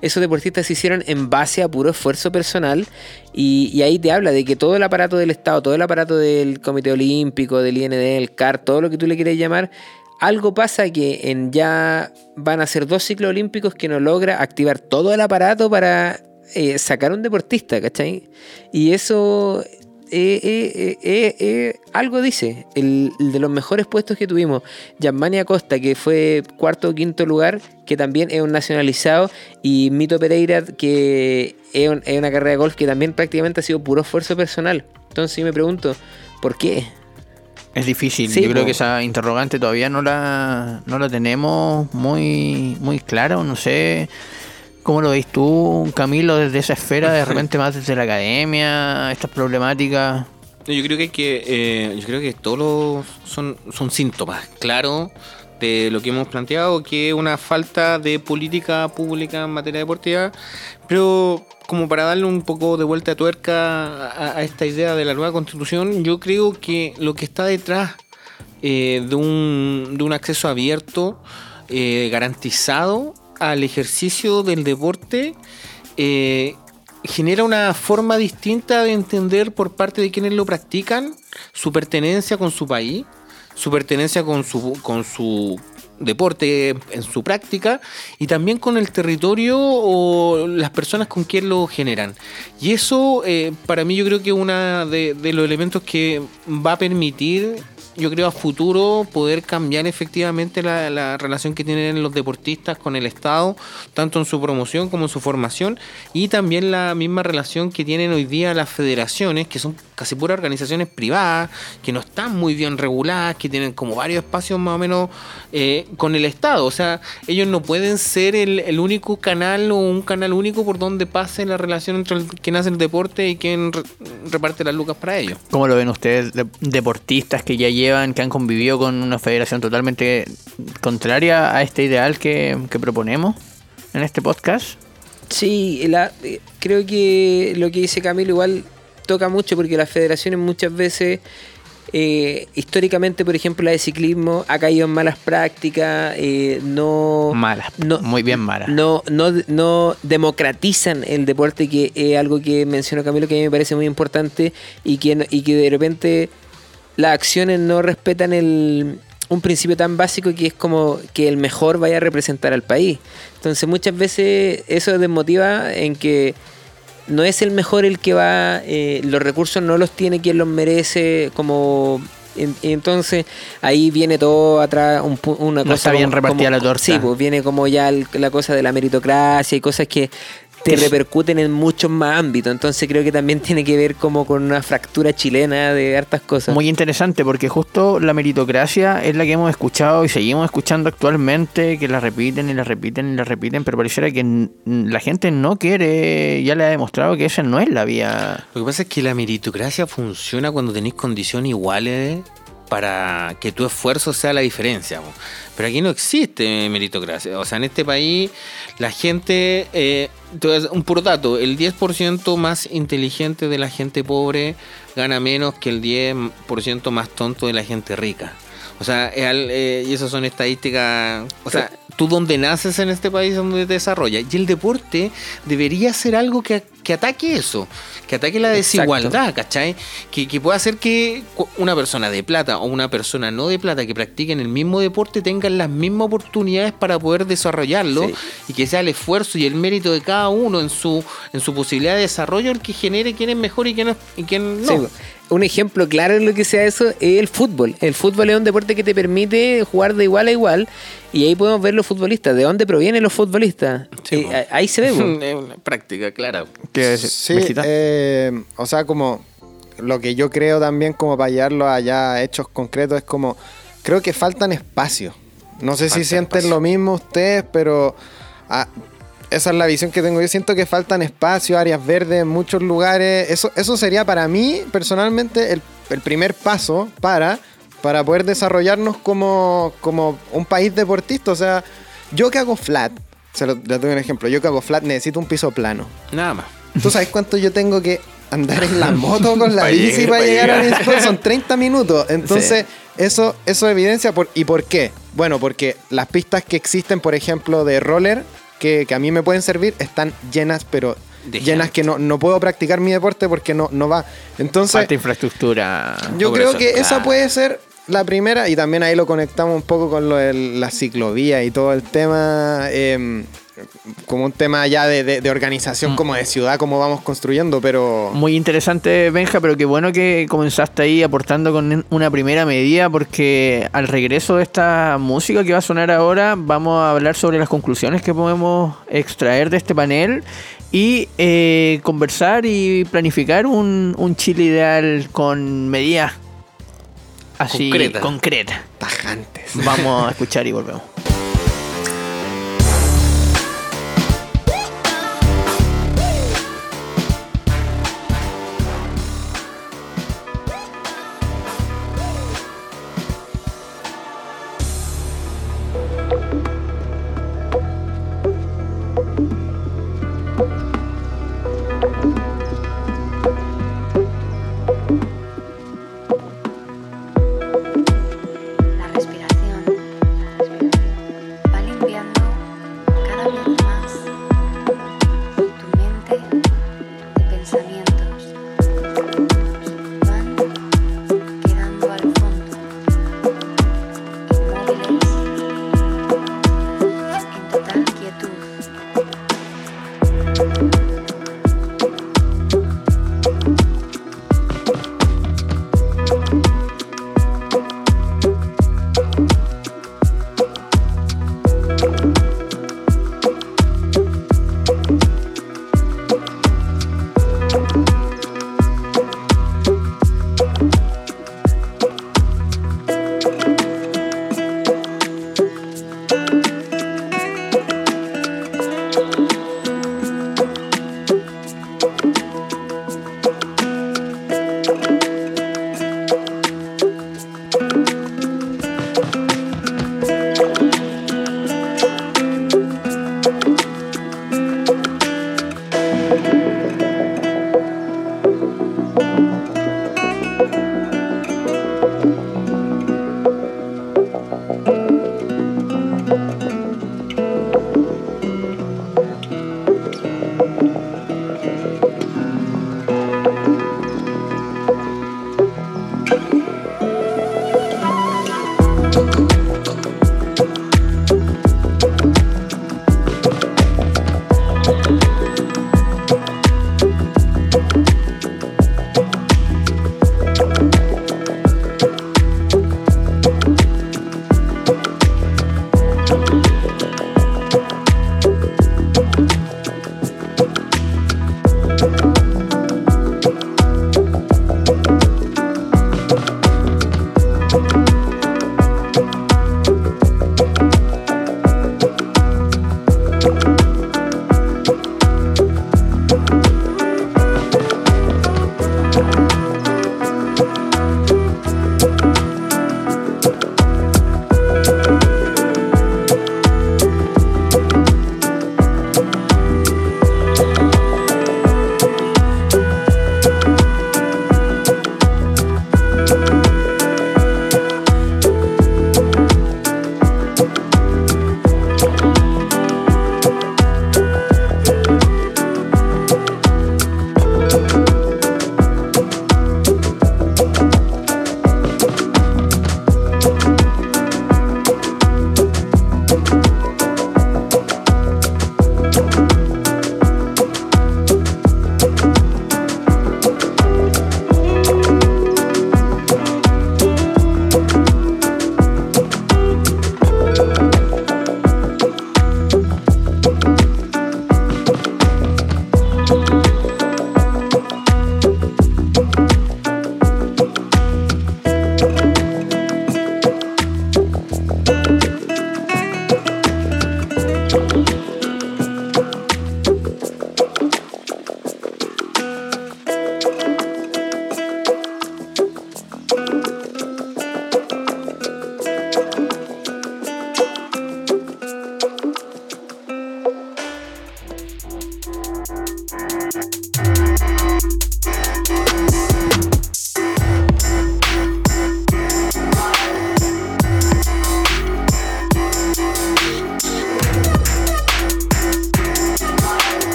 esos deportistas se hicieron en base a puro esfuerzo personal y, ahí te habla de que todo el aparato del Estado, todo el aparato del Comité Olímpico, del IND, el CAR, todo lo que tú le quieras llamar, algo pasa que en ya van a ser dos ciclos olímpicos que no logra activar todo el aparato para eh, sacar a un deportista, ¿cachai? Y eso eh, eh, eh, eh, algo dice. El, el de los mejores puestos que tuvimos, Yamani Acosta, que fue cuarto o quinto lugar, que también es un nacionalizado, y Mito Pereira, que es, un- es una carrera de golf que también prácticamente ha sido puro esfuerzo personal. Entonces yo me pregunto, ¿por qué? Es difícil. Sí, Yo creo que esa interrogante todavía no la, no la tenemos muy, muy clara. No sé cómo lo veis tú, Camilo, desde esa esfera, de *laughs* repente más desde la academia, estas problemáticas. Yo creo que, que eh, yo creo que todos los son, son síntomas, claro, de lo que hemos planteado, que es una falta de política pública en materia deportiva, pero como para darle un poco de vuelta de tuerca a, a esta idea de la nueva constitución, yo creo que lo que está detrás eh, de, un, de un acceso abierto, eh, garantizado al ejercicio del deporte, eh, genera una forma distinta de entender por parte de quienes lo practican su pertenencia con su país, su pertenencia con su, con su deporte en su práctica y también con el territorio o las personas con quien lo generan. Y eso eh, para mí yo creo que es uno de, de los elementos que va a permitir yo creo a futuro poder cambiar efectivamente la, la, relación que tienen los deportistas con el Estado, tanto en su promoción como en su formación, y también la misma relación que tienen hoy día las federaciones, que son casi puras organizaciones privadas, que no están muy bien reguladas, que tienen como varios espacios más o menos eh, con el Estado. O sea, ellos no pueden ser el, el, único canal o un canal único por donde pase la relación entre el, quien hace el deporte y quien re, reparte las lucas para ellos. ¿Cómo lo ven ustedes, de, deportistas que ya llevan, que han convivido con una federación totalmente contraria a este ideal que, que proponemos en este podcast? Sí, la, creo que lo que dice Camilo igual toca mucho porque las federaciones muchas veces, eh, históricamente, por ejemplo, la de ciclismo ha caído en malas prácticas, eh, no... Malas, no, muy bien malas. No, no, no democratizan el deporte, que es algo que mencionó Camilo que a mí me parece muy importante y que, y que de repente las acciones no respetan el, un principio tan básico que es como que el mejor vaya a representar al país. Entonces muchas veces eso desmotiva en que no es el mejor el que va, eh, los recursos no los tiene quien los merece, como en, entonces ahí viene todo atrás un, una no cosa está bien como- repartida como- la torta. Sí, pues viene como ya el- la cosa de la meritocracia y cosas que te repercuten en muchos más ámbitos. Entonces creo que también tiene que ver como con una fractura chilena de hartas cosas. Muy interesante porque justo la meritocracia es la que hemos escuchado y seguimos escuchando actualmente, que la repiten y la repiten y la repiten, pero pareciera que la gente no quiere, ya le ha demostrado que esa no es la vía. Lo que pasa es que la meritocracia funciona cuando tenéis condiciones iguales para que tu esfuerzo sea la diferencia. Pero aquí no existe meritocracia. O sea, en este país la gente, eh, un puro dato, el 10% más inteligente de la gente pobre gana menos que el 10% más tonto de la gente rica. O sea, eh, y esas son estadísticas. O sea, tú donde naces en este país donde te desarrollas. Y el deporte debería ser algo que, que ataque eso, que ataque la Exacto. desigualdad, ¿cachai? Que, que pueda hacer que una persona de plata o una persona no de plata que practiquen el mismo deporte tengan las mismas oportunidades para poder desarrollarlo Sí. y que sea el esfuerzo y el mérito de cada uno en su, en su posibilidad de desarrollo el que genere quién es mejor y quién, es- y quién no. Sí. Un ejemplo claro en lo que sea eso es el fútbol. El fútbol es un deporte que te permite jugar de igual a igual y ahí podemos ver los futbolistas. ¿De dónde provienen los futbolistas? Sí, Eh, ahí se ve. *laughs* Es una práctica, claro. ¿Qué es? Sí, eh, o sea, como lo que yo creo también como para llevarlo allá a hechos concretos es como, creo que faltan espacios. No sé si sienten espacio. lo mismo ustedes, pero ah, esa es la visión que tengo. Yo siento que faltan espacios, áreas verdes en muchos lugares. Eso, eso sería para mí, personalmente, el, el primer paso para, para poder desarrollarnos como, como un país deportista. O sea, yo que hago flat, se lo, les doy un ejemplo, yo que hago flat necesito un piso plano. Nada más. ¿Tú sabes cuánto yo tengo que andar en la *laughs* moto con la bici llegar, para pa' llegar a mi spot? Son 30 minutos. Entonces, eso, eso evidencia. Por, ¿Y por qué? Bueno, porque las pistas que existen, por ejemplo, de roller, que, que a mí me pueden servir, están llenas, pero De llenas gente. que no, no puedo practicar mi deporte porque no, no va. Entonces, Falta infraestructura. yo creo eso, que esa puede ser la primera y también ahí lo conectamos un poco con lo de la ciclovía y todo el tema, eh, como un tema ya de, de- de organización, Mm. como de ciudad, cómo vamos construyendo, pero... Muy interesante, Benja, pero qué bueno que comenzaste ahí aportando con una primera medida, porque al regreso de esta música que va a sonar ahora, vamos a hablar sobre las conclusiones que podemos extraer de este panel y eh, conversar y planificar un, un Chile ideal con medidas así Concreta. concretas. Tajantes. Vamos a *laughs* escuchar y volvemos.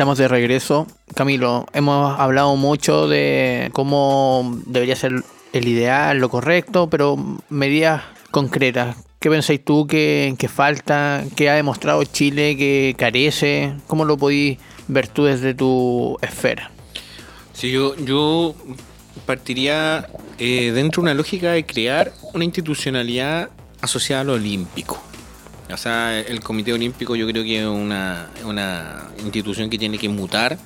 Estamos de regreso. Camilo, hemos hablado mucho de cómo debería ser el ideal, lo correcto, pero medidas concretas. ¿Qué pensáis tú que, que falta? ¿Qué ha demostrado Chile que carece? ¿Cómo lo podéis ver tú desde tu esfera? Sí, yo, yo partiría eh, dentro de una lógica de crear una institucionalidad asociada a lo olímpico. O sea, el Comité Olímpico yo creo que es una, una institución que tiene que mutar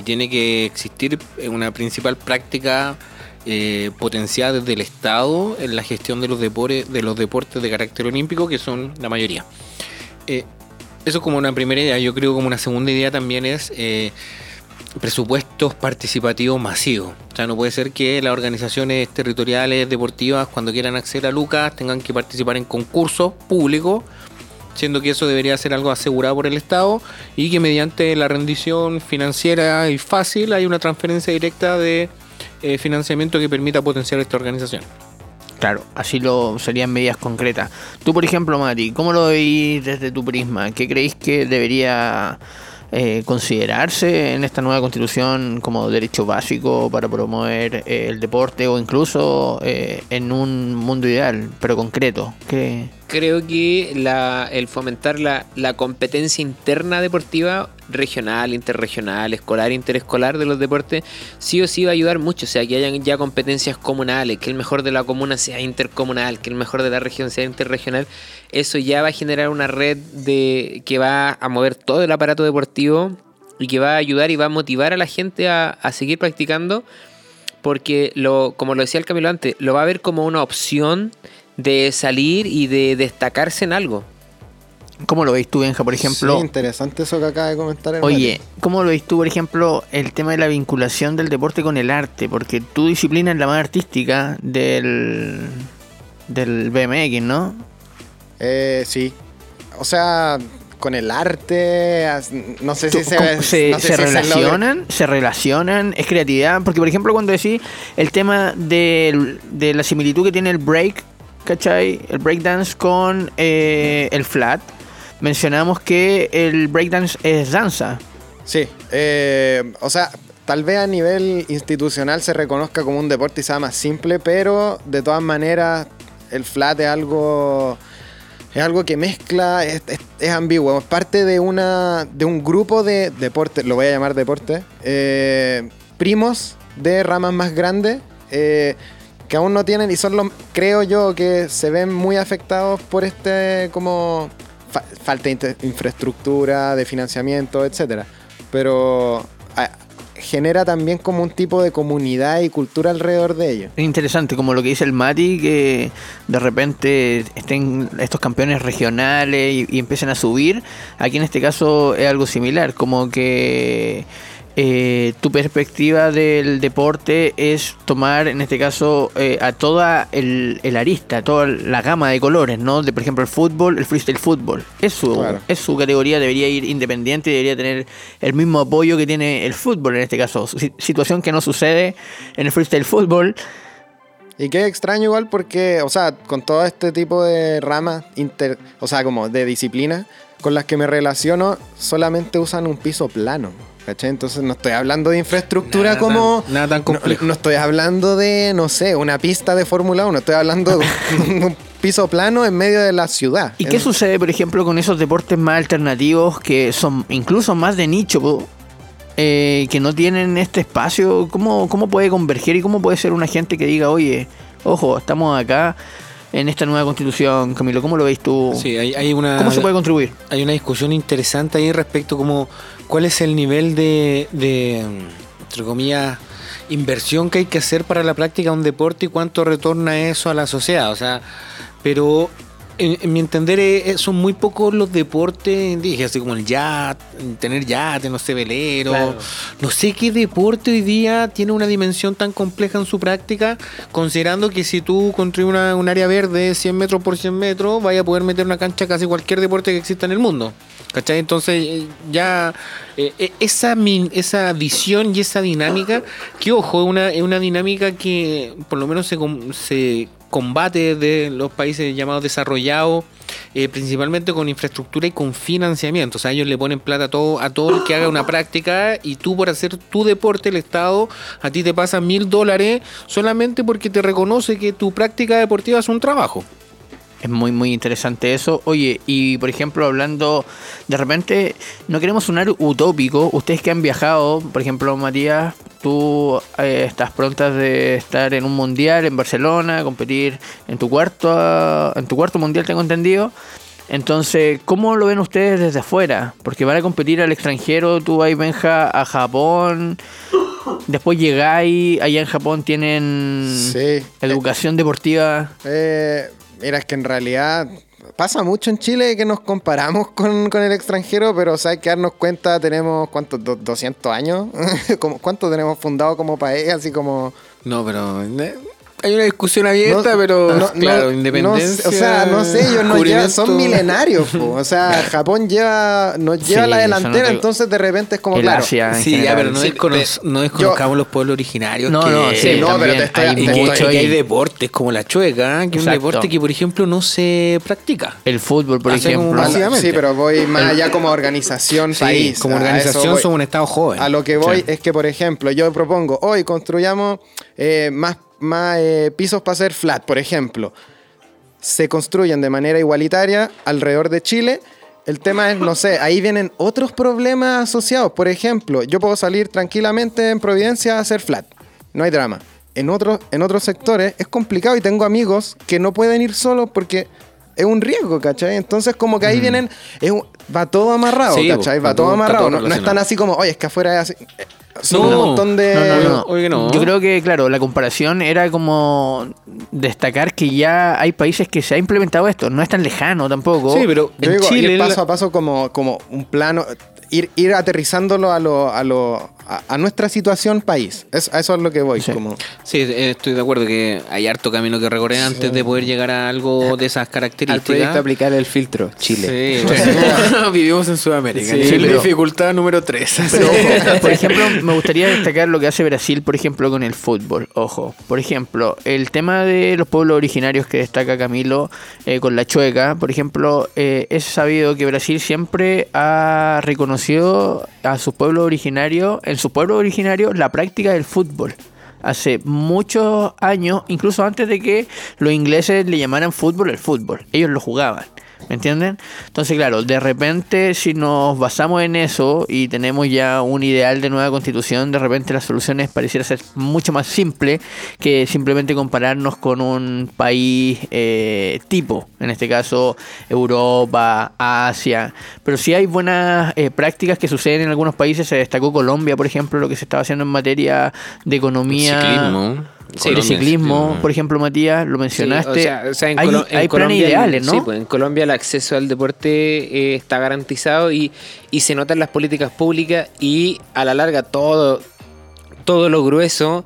y tiene que existir una principal práctica eh, potenciada desde el Estado en la gestión de los, deportes, de los deportes de carácter olímpico, que son la mayoría. Eh, eso como una primera idea. Yo creo como una segunda idea también es eh, presupuestos participativos masivos. O sea, no puede ser que las organizaciones territoriales deportivas cuando quieran acceder a Lucas tengan que participar en concursos públicos siendo que eso debería ser algo asegurado por el Estado y que mediante la rendición financiera y fácil hay una transferencia directa de eh, financiamiento que permita potenciar esta organización. Claro, así lo serían medidas concretas. Tú, por ejemplo, Mati, ¿cómo lo veis desde tu prisma? ¿Qué creéis que debería eh, considerarse en esta nueva constitución como derecho básico para promover eh, el deporte o incluso eh, en un mundo ideal, pero concreto? ¿Qué? Creo que el fomentar la, la competencia interna deportiva, regional, interregional, escolar, interescolar de los deportes, sí o sí va a ayudar mucho. O sea, que hayan ya competencias comunales, que el mejor de la comuna sea intercomunal, que el mejor de la región sea interregional. Eso ya va a generar una red de que va a mover todo el aparato deportivo y que va a ayudar y va a motivar a la gente a, a seguir practicando. Porque, lo, como lo decía el Camilo antes, lo va a ver como una opción de salir y de destacarse en algo. ¿Cómo lo veis tú, Benja, por ejemplo? Sí, interesante eso que acaba de comentar el Oye, ¿cómo lo veis tú, por ejemplo, el tema de la vinculación del deporte con el arte? Porque tu disciplina es la más artística del, del BMX, ¿no? Eh, sí. O sea, con el arte, no sé si se, ¿cómo se, no sé se si logra- relacionan, se relacionan, es creatividad. Porque, por ejemplo, cuando decís el tema del- de la similitud que tiene el break, ¿cachai? El breakdance con eh, el flat, mencionamos que el breakdance es danza. Sí, eh, o sea, tal vez a nivel institucional se reconozca como un deporte y sea más simple, pero de todas maneras el flat es algo es algo que mezcla, es, ambiguo, es parte de una de un grupo de deportes, lo voy a llamar deporte, eh, primos de ramas más grandes que aún no tienen y son los, creo yo, que se ven muy afectados por este como fa- falta de infraestructura, de financiamiento, etcétera. Pero ah, genera también como un tipo de comunidad y cultura alrededor de ello. Es interesante, como lo que dice el Mati, que de repente estén estos campeones regionales y empiecen a subir. Aquí en este caso es algo similar, como que eh, tu perspectiva del deporte es tomar, en este caso, eh, a toda el, el arista, toda la gama de colores, ¿no? De, por ejemplo, el fútbol, el freestyle fútbol. Es su, Claro. es su categoría, debería ir independiente, debería tener el mismo apoyo que tiene el fútbol en este caso. Si- situación que no sucede en el freestyle fútbol. Y que es extraño igual porque, o sea, con todo este tipo de ramas, inter, o sea, como de disciplinas, con las que me relaciono, solamente usan un piso plano. ¿Cachai? Entonces no estoy hablando de infraestructura Nada como... tan- nada tan complejo. No, estoy hablando de, no sé, una pista de Fórmula 1. Estoy hablando de un, un piso plano en medio de la ciudad. ¿Y qué Es- sucede, por ejemplo, con esos deportes más alternativos que son incluso más de nicho, eh, que no tienen este espacio? ¿Cómo, ¿Cómo puede converger y cómo puede ser una gente que diga, oye, ojo, estamos acá en esta nueva constitución, Camilo? ¿Cómo lo veis tú? Sí, hay, hay una, ¿Cómo se puede contribuir? hay una discusión interesante ahí respecto como cuál es el nivel de, de, entre comillas, inversión que hay que hacer para la práctica de un deporte y cuánto retorna eso a la sociedad. O sea, pero en, en mi entender eh, eh, son muy pocos los deportes, dije, así como el yate, tener yate, no sé, velero. Claro. No sé qué deporte hoy día tiene una dimensión tan compleja en su práctica, considerando que si tú construyes una- un área verde 100 metros por 100 metros, vaya a poder meter una cancha casi cualquier deporte que exista en el mundo. ¿Cachai? Entonces eh, ya eh, esa, min- esa visión y esa dinámica, que ojo, es una, una dinámica que por lo menos se combates de los países llamados desarrollados, eh, principalmente con infraestructura y con financiamiento. O sea, ellos le ponen plata a todo, a todo el que haga una práctica y tú por hacer tu deporte, el Estado, a ti te pasa mil dólares solamente porque te reconoce que tu práctica deportiva es un trabajo. Es muy, muy interesante eso. Oye, y por ejemplo, hablando, de repente, no queremos sonar utópico. Ustedes que han viajado, por ejemplo, Matías, tú eh, estás pronta de estar en un mundial en Barcelona, competir en tu cuarto, en tu cuarto mundial, tengo entendido. Entonces, ¿cómo lo ven ustedes desde afuera? Porque van a competir al extranjero, tú vas, Benja, a Japón. Después llegáis, allá en Japón tienen Sí. educación deportiva. Eh, mira, es que en realidad pasa mucho en Chile que nos comparamos con, con el extranjero, pero o sea, hay que darnos cuenta, tenemos, ¿cuántos? Do- ¿200 años? *laughs* ¿Cuánto tenemos fundado como país? Así como... No, pero eh, hay una discusión abierta, No, pero no, claro, no, independencia. no, o sea, no sé, ellos nos llevan, son milenarios. po. O sea, *laughs* Japón lleva, nos lleva Sí, la no delantera, te- entonces de repente es como, el claro. Asia Sí, ya, general. pero no, Sí, descono- no desconozcamos los pueblos originarios. No, que, no, sí, no, pero te estoy- hay y te que, mucho y que hay ahí. deportes como la chueca, que es un deporte que, por ejemplo, no se practica. El fútbol, por Hace ejemplo. Sí, pero voy más allá como organización Sí, país. como organización somos un estado joven. A lo que voy Sí. es que, por ejemplo, yo propongo, hoy construyamos eh, más, más eh, pisos para hacer flat, por ejemplo. Se construyen de manera igualitaria alrededor de Chile. El tema es, no sé, ahí vienen otros problemas asociados. Por ejemplo, yo puedo salir tranquilamente en Providencia a hacer flat. No hay drama. En otros, en otros sectores es complicado y tengo amigos que no pueden ir solos porque es un riesgo, ¿cachai? Entonces como que ahí vienen, es un- va todo amarrado, Sí, ¿cachai? Va todo amarrado. todo no, no relacionado. están así como, oye, es que afuera es así. Son No, un montón de... No, no, no. Oye, no. Yo creo que, claro, la comparación era como destacar que ya hay países que se ha implementado esto. No es tan lejano tampoco. Sí, pero Yo en digo, Chile ir paso a paso como, como un plano, ir, ir aterrizándolo a, lo, a, lo, a, a nuestra situación país. Es, a eso es lo que voy. Sí. Como, Sí, eh, estoy de acuerdo que hay harto camino que recorrer antes de poder llegar a algo de esas Al proyecto características. aplicar el filtro Chile. Sí, *laughs* *laughs* vivimos en Sudamérica. Sí, pero- dificultad número 3. Pero, *laughs* por ejemplo, me gustaría destacar lo que hace Brasil, por ejemplo, con el fútbol. Ojo, por ejemplo, el tema de los pueblos originarios que destaca Camilo eh, con la chueca, por ejemplo, eh, es sabido que Brasil siempre ha reconocido a sus pueblos originarios, en sus pueblos originarios, la práctica del fútbol. Hace muchos años, incluso antes de que los ingleses le llamaran fútbol el fútbol, ellos lo jugaban. ¿Me entienden? Entonces, claro, de repente si nos basamos en eso y tenemos ya un ideal de nueva constitución, de repente las soluciones pareciera ser mucho más simple que simplemente compararnos con un país eh, tipo, en este caso Europa, Asia. Pero sí hay buenas eh, prácticas que suceden en algunos países, se destacó Colombia, por ejemplo, lo que se estaba haciendo en materia de economía. Ciclismo. Sí, Colombia, de ciclismo, por ejemplo, Matías, lo mencionaste. Sí, o sea, o sea, en hay Colo- en hay planes Colombia el- ideales, ¿no? Sí, pues en Colombia el acceso al deporte eh, está garantizado y, y se notan las políticas públicas y a la larga todo, todo lo grueso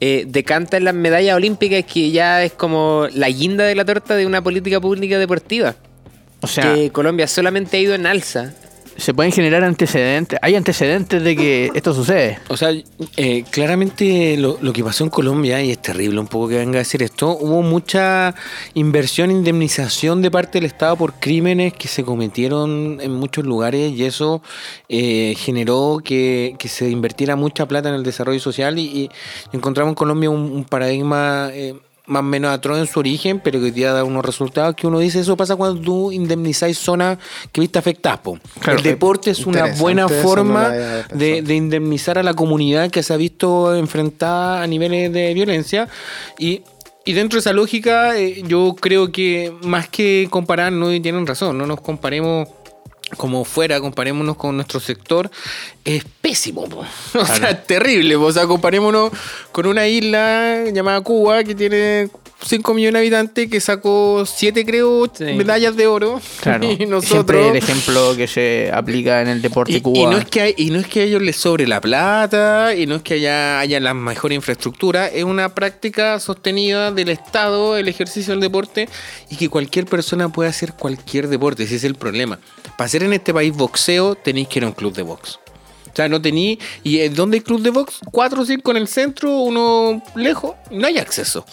eh, decanta en las medallas olímpicas que ya es como la guinda de la torta de una política pública deportiva. o sea, que Colombia solamente ha ido en alza. Se pueden generar antecedentes. Hay antecedentes de que esto sucede. O sea, eh, claramente lo, lo que pasó en Colombia, y es terrible un poco que venga a decir esto, hubo mucha inversión, indemnización de parte del Estado por crímenes que se cometieron en muchos lugares y eso eh, generó que, que se invirtiera mucha plata en el desarrollo social y, y encontramos en Colombia un, un paradigma... eh, más o menos atroz en su origen, pero que hoy día da unos resultados que uno dice, eso pasa cuando tú indemnizáis zonas que viste afectadas. Claro. el deporte es una buena forma de, de indemnizar a la comunidad que se ha visto enfrentada a niveles de violencia y, y dentro de esa lógica eh, yo creo que más que comparar, no y tienen razón, no nos comparemos como fuera, comparémonos con nuestro sector, es pésimo. po. *laughs* O sea, es terrible. po. O sea, comparémonos con una isla llamada Cuba que tiene 5 millones de habitantes que sacó 7, creo, Sí. medallas de oro. Claro. *laughs* Y Siempre el ejemplo que se aplica en el deporte Y, Cuba. y no es que hay- y no es que a ellos les sobre la plata, y no es que haya, haya la mejor infraestructura, es una práctica sostenida del Estado, el ejercicio del deporte, y que cualquier persona puede hacer cualquier deporte, ese es el problema. Para hacer en este país boxeo, tenéis que ir a un club de box. O sea, no tení. ¿Y dónde hay club de box? Cuatro o cinco en el centro, uno lejos, no hay acceso.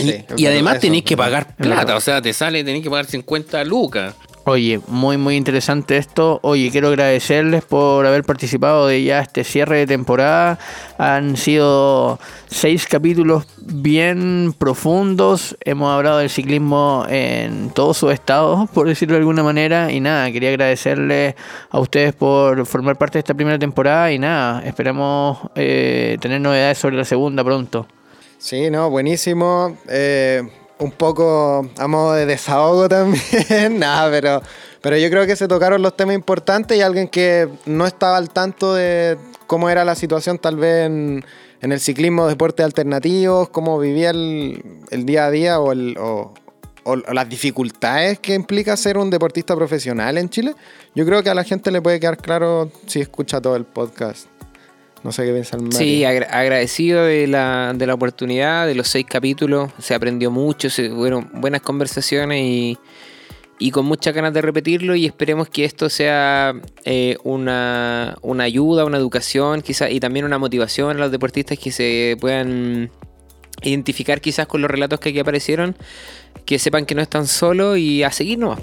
Y, Sí, y además eso, tenéis que pagar plata, o sea, te sale, tenéis que pagar 50 lucas. Oye, muy muy interesante esto. Oye, quiero agradecerles por haber participado de ya este cierre de temporada. Han sido seis capítulos bien profundos. Hemos hablado del ciclismo en todos sus estados, por decirlo de alguna manera. Y nada, quería agradecerles a ustedes por formar parte de esta primera temporada. Y nada, esperamos eh, tener novedades sobre la segunda pronto. Sí, no, buenísimo. Eh, un poco a modo de desahogo *laughs* también. Nada, pero, pero yo creo que se tocaron los temas importantes y alguien que no estaba al tanto de cómo era la situación tal vez en, el ciclismo, deportes alternativos, cómo vivía el, el día a día o, el- o las dificultades que implica ser un deportista profesional en Chile. Yo creo que a la gente le puede quedar claro si escucha todo el podcast. No sé qué piensa el Mati. Sí, agra- agradecido de la, de la oportunidad, de los seis capítulos. Se aprendió mucho, se fueron buenas conversaciones y, y con muchas ganas de repetirlo. Y esperemos que esto sea eh, una, una ayuda, una educación, quizás, y también una motivación a los deportistas que se puedan identificar quizás con los relatos que aquí aparecieron, que sepan que no están solos y a seguir nomás.